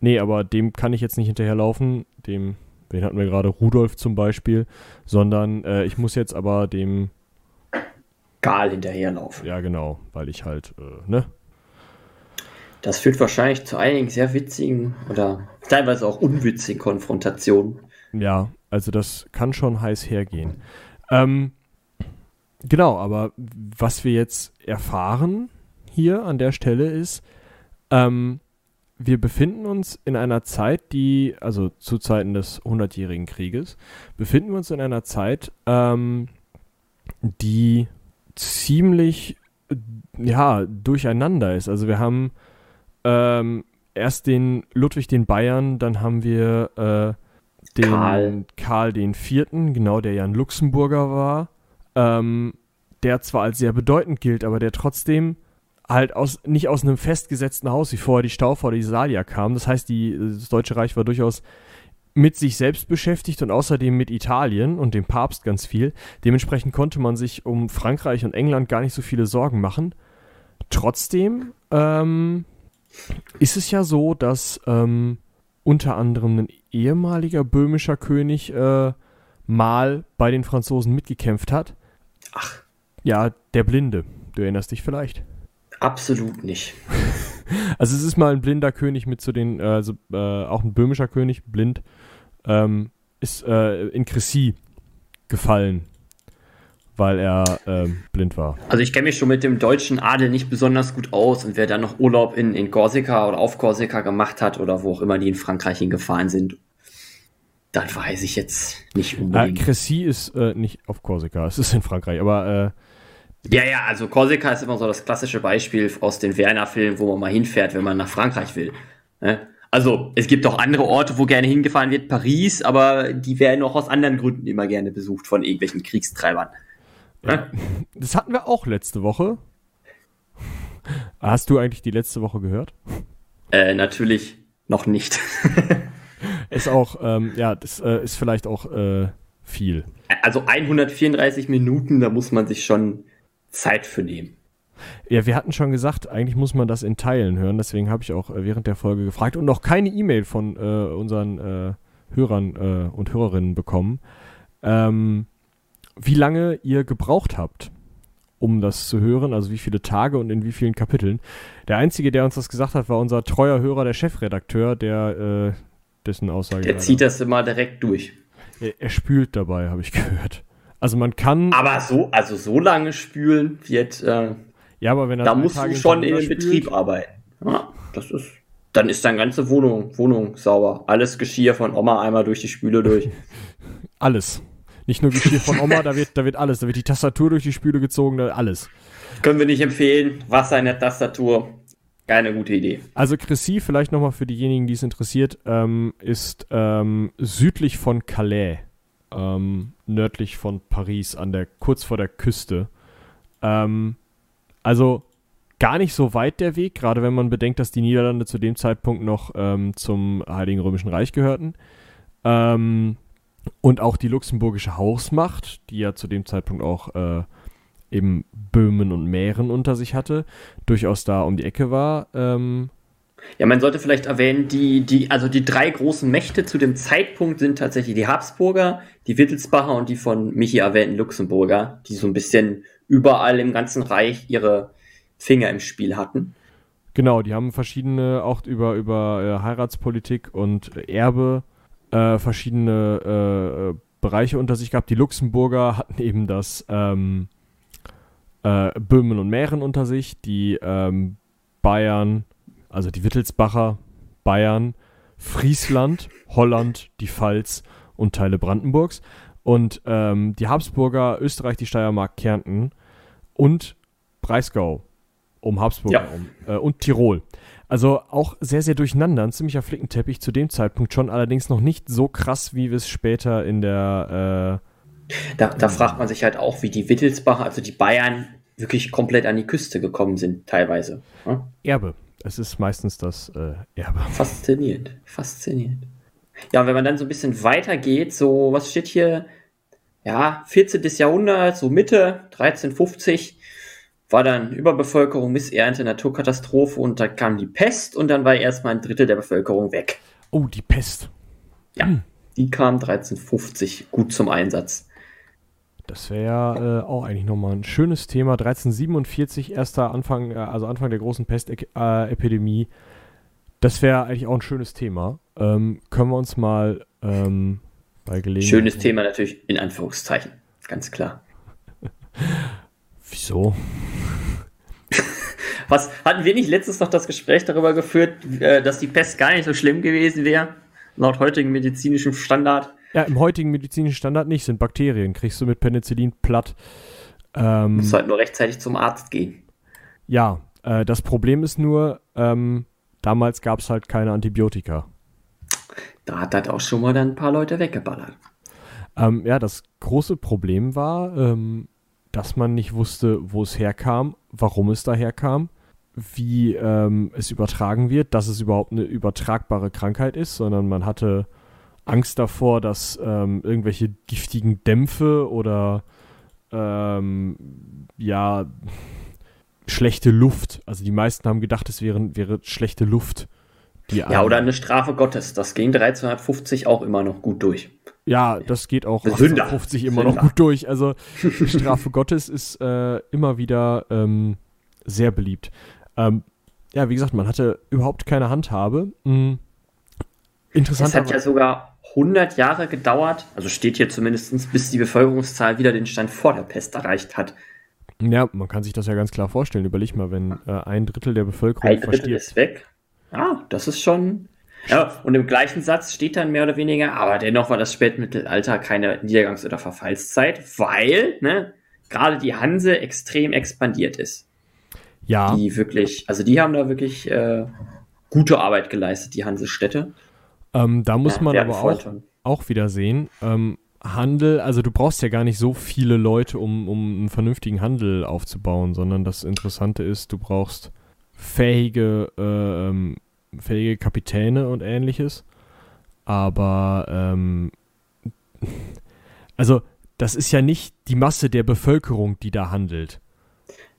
nee, aber dem kann ich jetzt nicht hinterherlaufen. Dem, wen hatten wir gerade? Rudolf zum Beispiel. Sondern äh, ich muss jetzt aber dem, Karl hinterherlaufen. ja genau, weil ich halt, äh, ne? Das führt wahrscheinlich zu einigen sehr witzigen oder teilweise auch unwitzigen Konfrontationen. Ja, also das kann schon heiß hergehen. Ähm, genau, aber was wir jetzt erfahren hier an der Stelle ist, ähm, wir befinden uns in einer Zeit, die, also zu Zeiten des Hundertjährigen Krieges, befinden wir uns in einer Zeit, ähm, die ziemlich, ja, durcheinander ist. Also wir haben ähm, erst den Ludwig den Bayern, dann haben wir äh, den Karl. Karl den Vierten, genau, der ja ein Luxemburger war, ähm, der zwar als sehr bedeutend gilt, aber der trotzdem halt aus, nicht aus einem festgesetzten Haus, wie vorher die Staufer oder die Salier kamen. Das heißt, die, das Deutsche Reich war durchaus mit sich selbst beschäftigt und außerdem mit Italien und dem Papst ganz viel. Dementsprechend konnte man sich um Frankreich und England gar nicht so viele Sorgen machen. Trotzdem ähm, ist es ja so, dass ähm, unter anderem ein ehemaliger böhmischer König äh, mal bei den Franzosen mitgekämpft hat. Ach, Ja, der Blinde. Du erinnerst dich vielleicht. absolut nicht. Also es ist mal ein blinder König mit zu den, also äh, auch ein böhmischer König, blind, ähm, ist äh, in Cressy gefallen, weil er ähm, blind war. Also ich kenne mich schon mit dem deutschen Adel nicht besonders gut aus und wer dann noch Urlaub in, in Korsika oder auf Korsika gemacht hat oder wo auch immer die in Frankreich hingefahren sind, das weiß ich jetzt nicht Äh, unbedingt. Cressy ist äh, nicht auf Korsika, es ist in Frankreich, aber äh, ja, ja, also Korsika ist immer so das klassische Beispiel aus den Werner-Filmen, wo man mal hinfährt, wenn man nach Frankreich will. Ne? Also es gibt auch andere Orte, wo gerne hingefahren wird, Paris, aber die werden auch aus anderen Gründen immer gerne besucht von irgendwelchen Kriegstreibern. Das hatten wir auch letzte Woche. Hast du eigentlich die letzte Woche gehört? Äh, natürlich noch nicht. Ist auch, ähm, ja, das äh, ist vielleicht auch äh, viel. Also 134 Minuten, da muss man sich schon Zeit für nehmen. Ja, wir hatten schon gesagt, eigentlich muss man das in Teilen hören, deswegen habe ich auch äh, während der Folge gefragt und noch keine E-Mail von äh, unseren äh, Hörern äh, und Hörerinnen bekommen, ähm, wie lange ihr gebraucht habt, um das zu hören, also wie viele Tage und in wie vielen Kapiteln. Der Einzige, der uns das gesagt hat, war unser treuer Hörer, der Chefredakteur, der äh, dessen Aussage. Der zieht das immer direkt durch. er, er spült dabei, habe ich gehört. Also man kann, Aber so, also so lange spülen wird, äh, ja, aber wenn er da musst Tage du schon in den spült- Betrieb arbeiten. Ja, das ist. Dann ist deine ganze Wohnung, Wohnung sauber. Alles Geschirr von Oma einmal durch die Spüle durch. Alles. Nicht nur Geschirr von Oma, da wird, da wird alles. Da wird die Tastatur durch die Spüle gezogen, da alles. Können wir nicht empfehlen. Wasser in der Tastatur. Keine gute Idee. Also Cressy, vielleicht nochmal für diejenigen, die es interessiert, ähm, ist ähm, südlich von Calais, ähm, nördlich von Paris, an der, kurz vor der Küste. Ähm, also gar nicht so weit der Weg, gerade wenn man bedenkt, dass die Niederlande zu dem Zeitpunkt noch ähm, zum Heiligen Römischen Reich gehörten. Ähm, und auch die luxemburgische Hausmacht, die ja zu dem Zeitpunkt auch äh, eben Böhmen und Mähren unter sich hatte, durchaus da um die Ecke war. Ähm, ja, man sollte vielleicht erwähnen, die, die, also die drei großen Mächte zu dem Zeitpunkt sind tatsächlich die Habsburger, die Wittelsbacher und die von Michi erwähnten Luxemburger, die so ein bisschen überall im ganzen Reich ihre Finger im Spiel hatten. Genau, die haben verschiedene, auch über, über äh, Heiratspolitik und Erbe, äh, verschiedene äh, Bereiche unter sich gehabt. Die Luxemburger hatten eben das ähm, äh, Böhmen und Mähren unter sich, die ähm, Bayern, also die Wittelsbacher, Bayern, Friesland, Holland, die Pfalz und Teile Brandenburgs. Und ähm, die Habsburger, Österreich, die Steiermark, Kärnten und Breisgau um Habsburg ja. herum äh, und Tirol. Also auch sehr, sehr durcheinander, ein ziemlicher Flickenteppich zu dem Zeitpunkt schon, allerdings noch nicht so krass, wie wir es später in der. Äh, da, da fragt man sich halt auch, wie die Wittelsbacher, also die Bayern, wirklich komplett an die Küste gekommen sind, teilweise. Hm? Erbe. Es ist meistens das äh, Erbe. Faszinierend, faszinierend. Ja, wenn man dann so ein bisschen weitergeht, so, was steht hier? Ja, 14. Jahrhundert, so Mitte, 1350 war dann Überbevölkerung, Missernte, Naturkatastrophe und da kam die Pest und dann war erstmal ein Drittel der Bevölkerung weg. Oh, die Pest. Ja, hm. die kam 1350 gut zum Einsatz. Das wäre äh, auch eigentlich nochmal ein schönes Thema. 1347, erster Anfang, äh, also Anfang der großen Pestepidemie. Das wäre eigentlich auch ein schönes Thema. Ähm, können wir uns mal ähm, bei Gelegenheit. Schönes Thema natürlich in Anführungszeichen, ganz klar. Wieso? Was hatten wir nicht letztens noch das Gespräch darüber geführt, äh, dass die Pest gar nicht so schlimm gewesen wäre, laut heutigem medizinischem Standard? Ja, im heutigen medizinischen Standard nicht, sind Bakterien. Kriegst du mit Penicillin platt. Ähm, musst halt nur rechtzeitig zum Arzt gehen. Ja, äh, das Problem ist nur, ähm, damals gab es halt keine Antibiotika. Da hat das auch schon mal dann ein paar Leute weggeballert. Ähm, ja, das große Problem war, ähm, dass man nicht wusste, wo es herkam, warum es daherkam, wie ähm, es übertragen wird, dass es überhaupt eine übertragbare Krankheit ist, sondern man hatte Angst davor, dass ähm, irgendwelche giftigen Dämpfe oder ähm, ja schlechte Luft, also die meisten haben gedacht, es wäre, wäre schlechte Luft. ja, oder eine Strafe Gottes. Das ging 1350 auch immer noch gut durch. Ja, das geht auch 50 immer Sünder. noch gut durch. Also die Strafe Gottes ist äh, immer wieder ähm, sehr beliebt. Ähm, ja, wie gesagt, man hatte überhaupt keine Handhabe. Mhm. Interessant. Es hat ja sogar 100 Jahre gedauert, also steht hier zumindest, bis die Bevölkerungszahl wieder den Stand vor der Pest erreicht hat. Ja, man kann sich das ja ganz klar vorstellen. Überleg mal, wenn äh, ein Drittel der Bevölkerung ein Drittel verstirbt. ist weg. Ja, das ist schon ja, und im gleichen Satz steht dann mehr oder weniger, aber dennoch war das Spätmittelalter keine Niedergangs- oder Verfallszeit, weil ne, gerade die Hanse extrem expandiert ist. Ja. Die wirklich, also die haben da wirklich äh, gute Arbeit geleistet, die Hansestädte. Ähm, da muss ja, man aber auch, auch wieder sehen, ähm, Handel, also du brauchst ja gar nicht so viele Leute, um, um einen vernünftigen Handel aufzubauen, sondern das Interessante ist, du brauchst fähige äh, ähm, fähige Kapitäne und ähnliches. Aber ähm, also das ist ja nicht die Masse der Bevölkerung, die da handelt.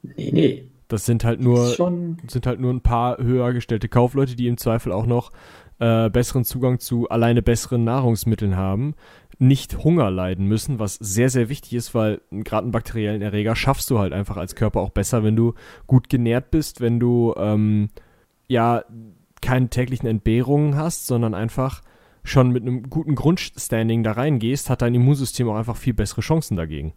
Nee, nee. Das sind halt nur sind halt nur ein paar höher gestellte Kaufleute, die im Zweifel auch noch äh, besseren Zugang zu alleine besseren Nahrungsmitteln haben, nicht Hunger leiden müssen, was sehr, sehr wichtig ist, weil gerade einen bakteriellen Erreger schaffst du halt einfach als Körper auch besser, wenn du gut genährt bist, wenn du ähm, ja keine täglichen Entbehrungen hast, sondern einfach schon mit einem guten Grundstanding da reingehst, hat dein Immunsystem auch einfach viel bessere Chancen dagegen.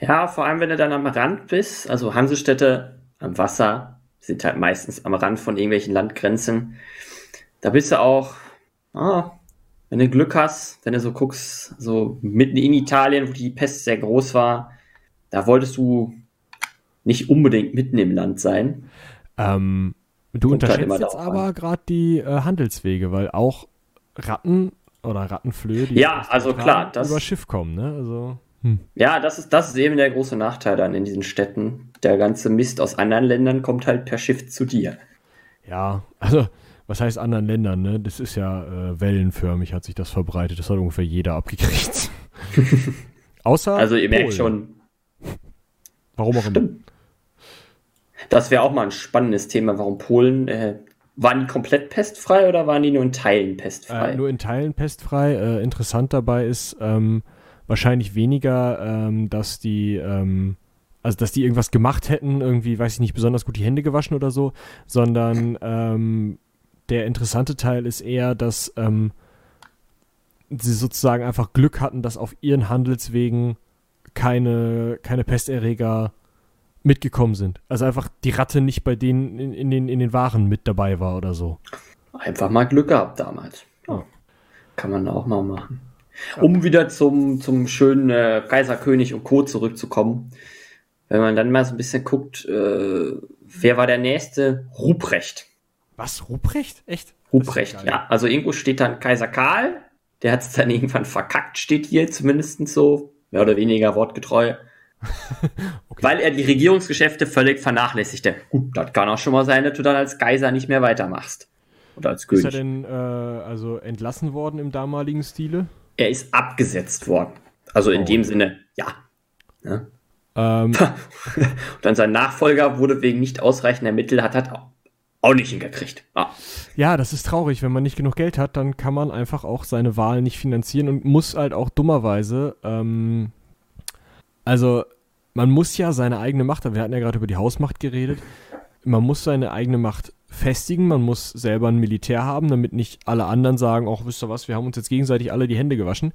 Ja, vor allem wenn du dann am Rand bist, also Hansestädte am Wasser sind halt meistens am Rand von irgendwelchen Landgrenzen. Da bist du auch, ah, wenn du Glück hast, wenn du so guckst, so mitten in Italien, wo die Pest sehr groß war, da wolltest du nicht unbedingt mitten im Land sein. Ähm, Du Kommt halt unterschätzt jetzt aber gerade die äh, Handelswege, weil auch Ratten oder Rattenflöhe, die ja, also klar, das über Schiff kommen, ne? Also Hm. Ja, das ist, das ist eben der große Nachteil dann in diesen Städten. Der ganze Mist aus anderen Ländern kommt halt per Schiff zu dir. Ja, also was heißt anderen Ländern, ne? Das ist ja äh, wellenförmig, hat sich das verbreitet. Das hat ungefähr jeder abgekriegt. Außer. Also ihr merkt schon. Warum auch immer. Das wäre auch mal ein spannendes Thema, warum Polen. Äh, waren die komplett pestfrei oder waren die nur in Teilen pestfrei? Äh, nur in Teilen pestfrei. Äh, interessant dabei ist ähm, wahrscheinlich weniger, ähm, dass die. Ähm, also dass die irgendwas gemacht hätten, irgendwie, weiß ich nicht, besonders gut die Hände gewaschen oder so, sondern ähm, der interessante Teil ist eher, dass ähm, sie sozusagen einfach Glück hatten, dass auf ihren Handelswegen keine, keine Pesterreger mitgekommen sind. Also einfach die Ratte nicht bei denen in, in, den, in den Waren mit dabei war oder so. Einfach mal Glück gehabt damals. Ja. Kann man auch mal machen. Um wieder zum, zum schönen äh, Kaiserkönig und Co. zurückzukommen. Wenn man dann mal so ein bisschen guckt, äh, wer war der nächste? Ruprecht. Was? Ruprecht? Echt? Ruprecht, ja. Also irgendwo steht dann Kaiser Karl. Der hat es dann irgendwann verkackt, steht hier zumindest so, mehr oder weniger wortgetreu. okay. Weil er die Regierungsgeschäfte völlig vernachlässigte. Gut, das kann auch schon mal sein, dass du dann als Kaiser nicht mehr weitermachst. Oder als König. Ist er denn äh, also entlassen worden im damaligen Stile? Er ist abgesetzt worden. Also in oh. dem Sinne, ja. ja. Ähm. Und dann sein Nachfolger wurde wegen nicht ausreichender Mittel, hat, hat auch nicht hingekriegt. Ah. Ja, das ist traurig. Wenn man nicht genug Geld hat, dann kann man einfach auch seine Wahl nicht finanzieren und muss halt auch dummerweise, ähm, also man muss ja seine eigene Macht, wir hatten ja gerade über die Hausmacht geredet, man muss seine eigene Macht festigen, man muss selber ein Militär haben, damit nicht alle anderen sagen, auch wisst ihr was, wir haben uns jetzt gegenseitig alle die Hände gewaschen.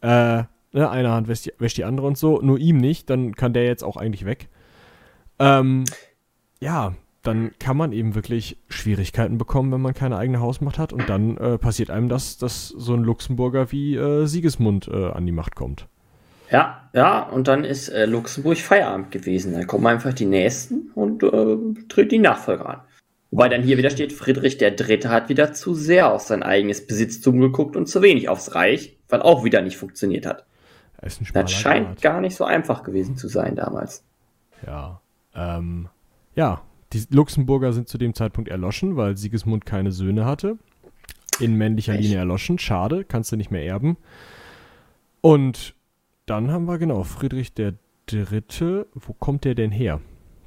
Äh, ne, eine Hand wäscht die, wäscht die andere und so, nur ihm nicht, dann kann der jetzt auch eigentlich weg. Ähm, ja, dann kann man eben wirklich Schwierigkeiten bekommen, wenn man keine eigene Hausmacht hat. Und dann äh, passiert einem das, dass so ein Luxemburger wie äh, Sigismund äh, an die Macht kommt. Ja, ja, und dann ist äh, Luxemburg Feierabend gewesen. Dann kommen einfach die Nächsten und äh, tritt die Nachfolger an. Wobei dann hier wieder steht, Friedrich der Dritte hat wieder zu sehr auf sein eigenes Besitztum geguckt und zu wenig aufs Reich, weil auch wieder nicht funktioniert hat. Das, das scheint Grad. gar nicht so einfach gewesen zu sein damals. Ja, ähm, ja, die Luxemburger sind zu dem Zeitpunkt erloschen, weil Sigismund keine Söhne hatte. In männlicher Echt? Linie erloschen. Schade, kannst du nicht mehr erben. Und dann haben wir genau Friedrich der Dritte. Wo kommt der denn her?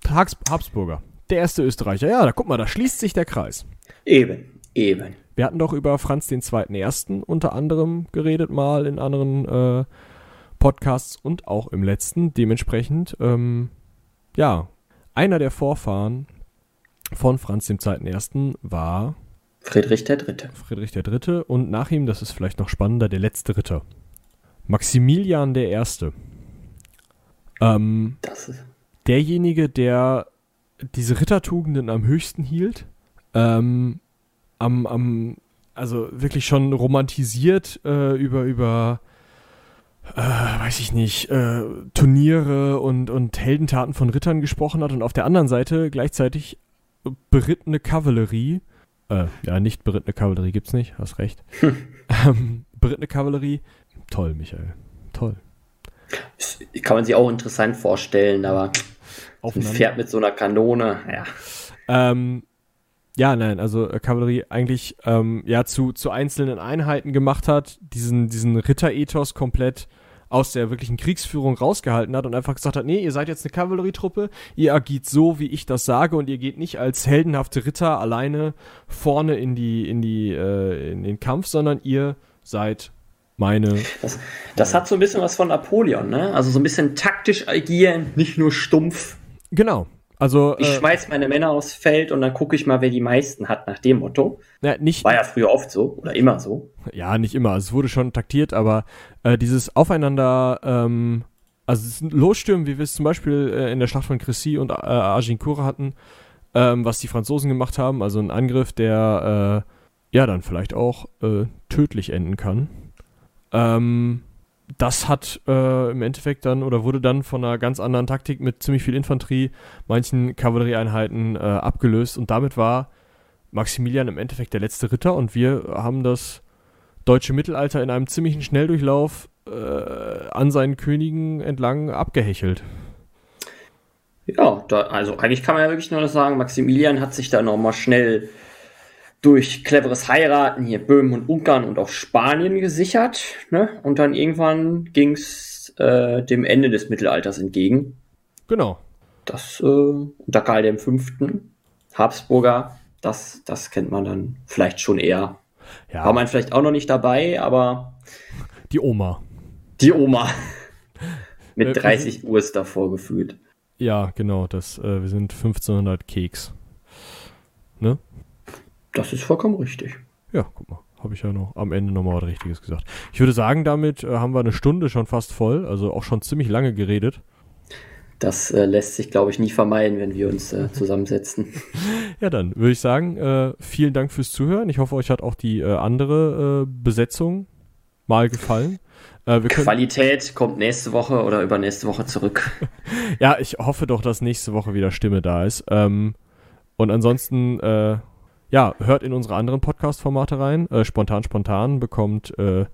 Habsburger. Der erste Österreicher. Ja, da guck mal, da schließt sich der Kreis. Eben, eben. Wir hatten doch über Franz den Zweiten Ersten unter anderem geredet, mal in anderen äh, Podcasts und auch im letzten. Dementsprechend, ähm, ja, einer der Vorfahren von Franz II. war Friedrich III. Friedrich III. und nach ihm, das ist vielleicht noch spannender, der letzte Ritter. Maximilian I. Ähm, das ist derjenige, der diese Rittertugenden am höchsten hielt, ähm, am, am, also wirklich schon romantisiert äh, über, über äh, weiß ich nicht, äh, Turniere und, und Heldentaten von Rittern gesprochen hat und auf der anderen Seite gleichzeitig berittene Kavallerie, äh, ja, nicht berittene Kavallerie gibt's nicht, hast recht. ähm, berittene Kavallerie, toll, Michael, toll. Kann man sich auch interessant vorstellen, aber ein Pferd mit so einer Kanone, ja. Ähm, ja, nein, also äh, Kavallerie eigentlich ähm, ja zu, zu einzelnen Einheiten gemacht hat, diesen, diesen Ritterethos komplett aus der wirklichen Kriegsführung rausgehalten hat und einfach gesagt hat, nee, ihr seid jetzt eine Kavallerietruppe, ihr agiert so, wie ich das sage und ihr geht nicht als heldenhafte Ritter alleine vorne in die, in die, äh, in den Kampf, sondern ihr seid meine. Das, das hat so ein bisschen was von Napoleon, ne? Also so ein bisschen taktisch agieren, nicht nur stumpf. Genau, also, ich äh, schmeiß meine Männer aufs Feld und dann gucke ich mal, wer die meisten hat, nach dem Motto. Ja, nicht, War ja früher oft so oder immer so. Ja, nicht immer. Also, es wurde schon taktiert, aber äh, dieses Aufeinander, ähm, also Losstürmen, wie wir es zum Beispiel äh, in der Schlacht von Crécy und äh, Agincourt hatten, ähm, was die Franzosen gemacht haben, also ein Angriff, der äh, ja dann vielleicht auch äh, tödlich enden kann. Ähm, das hat äh, im Endeffekt dann oder wurde dann von einer ganz anderen Taktik mit ziemlich viel Infanterie, manchen Kavallerieeinheiten äh, abgelöst und damit war Maximilian im Endeffekt der letzte Ritter und wir haben das deutsche Mittelalter in einem ziemlichen Schnelldurchlauf äh, an seinen Königen entlang abgehechelt. Ja, da, also eigentlich kann man ja wirklich nur noch sagen, Maximilian hat sich da nochmal schnell durch cleveres Heiraten hier Böhmen und Ungarn und auch Spanien gesichert. Ne? Und dann irgendwann ging es äh, dem Ende des Mittelalters entgegen. Genau. Das äh, unter Karl V. Habsburger, das, das kennt man dann vielleicht schon eher. Ja. War man vielleicht auch noch nicht dabei, aber. Die Oma. Die Oma. Mit 30 Uhr ist davor gefühlt. Ja, genau. Das, äh, wir sind 1500 Keks. Ne? Das ist vollkommen richtig. Ja, guck mal. Habe ich ja noch am Ende nochmal was Richtiges gesagt. Ich würde sagen, damit äh, haben wir eine Stunde schon fast voll, also auch schon ziemlich lange geredet. Das äh, lässt sich, glaube ich, nie vermeiden, wenn wir uns äh, zusammensetzen. ja, dann würde ich sagen, äh, vielen Dank fürs Zuhören. Ich hoffe, euch hat auch die äh, andere äh, Besetzung mal gefallen. Qualität kommt nächste Woche oder übernächste Woche zurück. ja, ich hoffe doch, dass nächste Woche wieder Stimme da ist. Ähm, und ansonsten ja, hört in unsere anderen Podcast-Formate rein. Äh, spontan, spontan bekommt äh,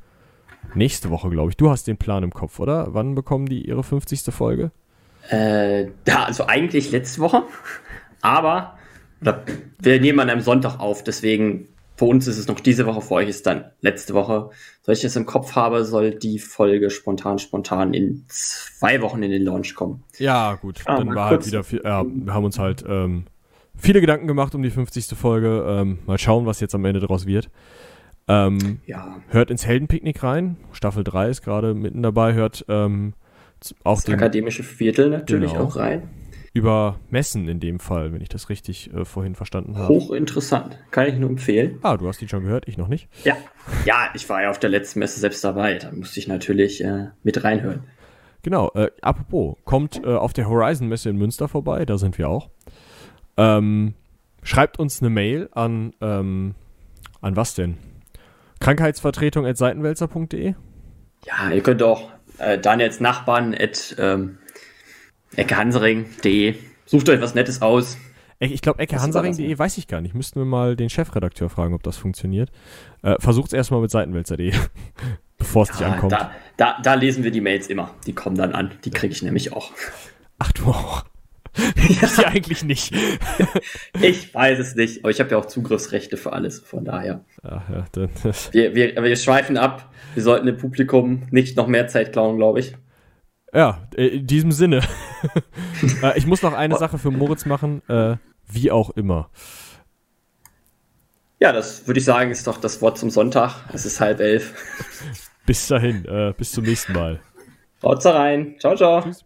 nächste Woche, glaube ich. Du hast den Plan im Kopf, oder? Wann bekommen die ihre 50. Folge? Äh, ja, also eigentlich letzte Woche. Aber wir nehmen an einem Sonntag auf, deswegen für uns ist es noch diese Woche, für euch ist dann letzte Woche. Soll ich das im Kopf habe, soll die Folge spontan, spontan in zwei Wochen in den Launch kommen. Ja, gut. Ah, dann war halt wieder viel, ja, wir haben uns halt ähm, viele Gedanken gemacht um die 50. Folge. Ähm, mal schauen, was jetzt am Ende daraus wird. Ähm, ja. Hört ins Heldenpicknick rein. Staffel 3 ist gerade mitten dabei. Hört ähm, auch das akademische Viertel natürlich genau, auch rein. Über Messen in dem Fall, wenn ich das richtig äh, vorhin verstanden habe. Hochinteressant. Kann ich nur empfehlen. Ah, du hast ihn schon gehört, ich noch nicht. Ja, ja ich war ja auf der letzten Messe selbst dabei. Da musste ich natürlich äh, mit reinhören. Genau, äh, apropos, kommt äh, auf der Horizon-Messe in Münster vorbei, da sind wir auch. Ähm, schreibt uns eine Mail an, ähm, an was denn? Krankheitsvertretung at seitenwälzer.de? Ja, ihr könnt auch äh, Daniels Nachbarn at ähm, eckehansering.de. Sucht euch was Nettes aus. Ich glaube, eckehansaring.de weiß ich gar nicht. Müssten wir mal den Chefredakteur fragen, ob das funktioniert. Äh, Versucht es erstmal mit seitenwälzer.de, bevor es ja, dich ankommt. Da, da, da, lesen wir die Mails immer. Die kommen dann an. Die kriege ich nämlich auch. Ach, du auch. Ich ja eigentlich nicht. ich weiß es nicht, aber ich habe ja auch Zugriffsrechte für alles, von daher. Ach ja, dann, wir, wir, wir schweifen ab. Wir sollten dem Publikum nicht noch mehr Zeit klauen, glaube ich. Ja, in diesem Sinne. Äh, ich muss noch eine Sache für Moritz machen, äh, wie auch immer. Ja, das würde ich sagen, ist doch das Wort zum Sonntag. Es ist halb elf. Bis dahin, äh, bis zum nächsten Mal. Haut's rein. Ciao, ciao. Tschüss.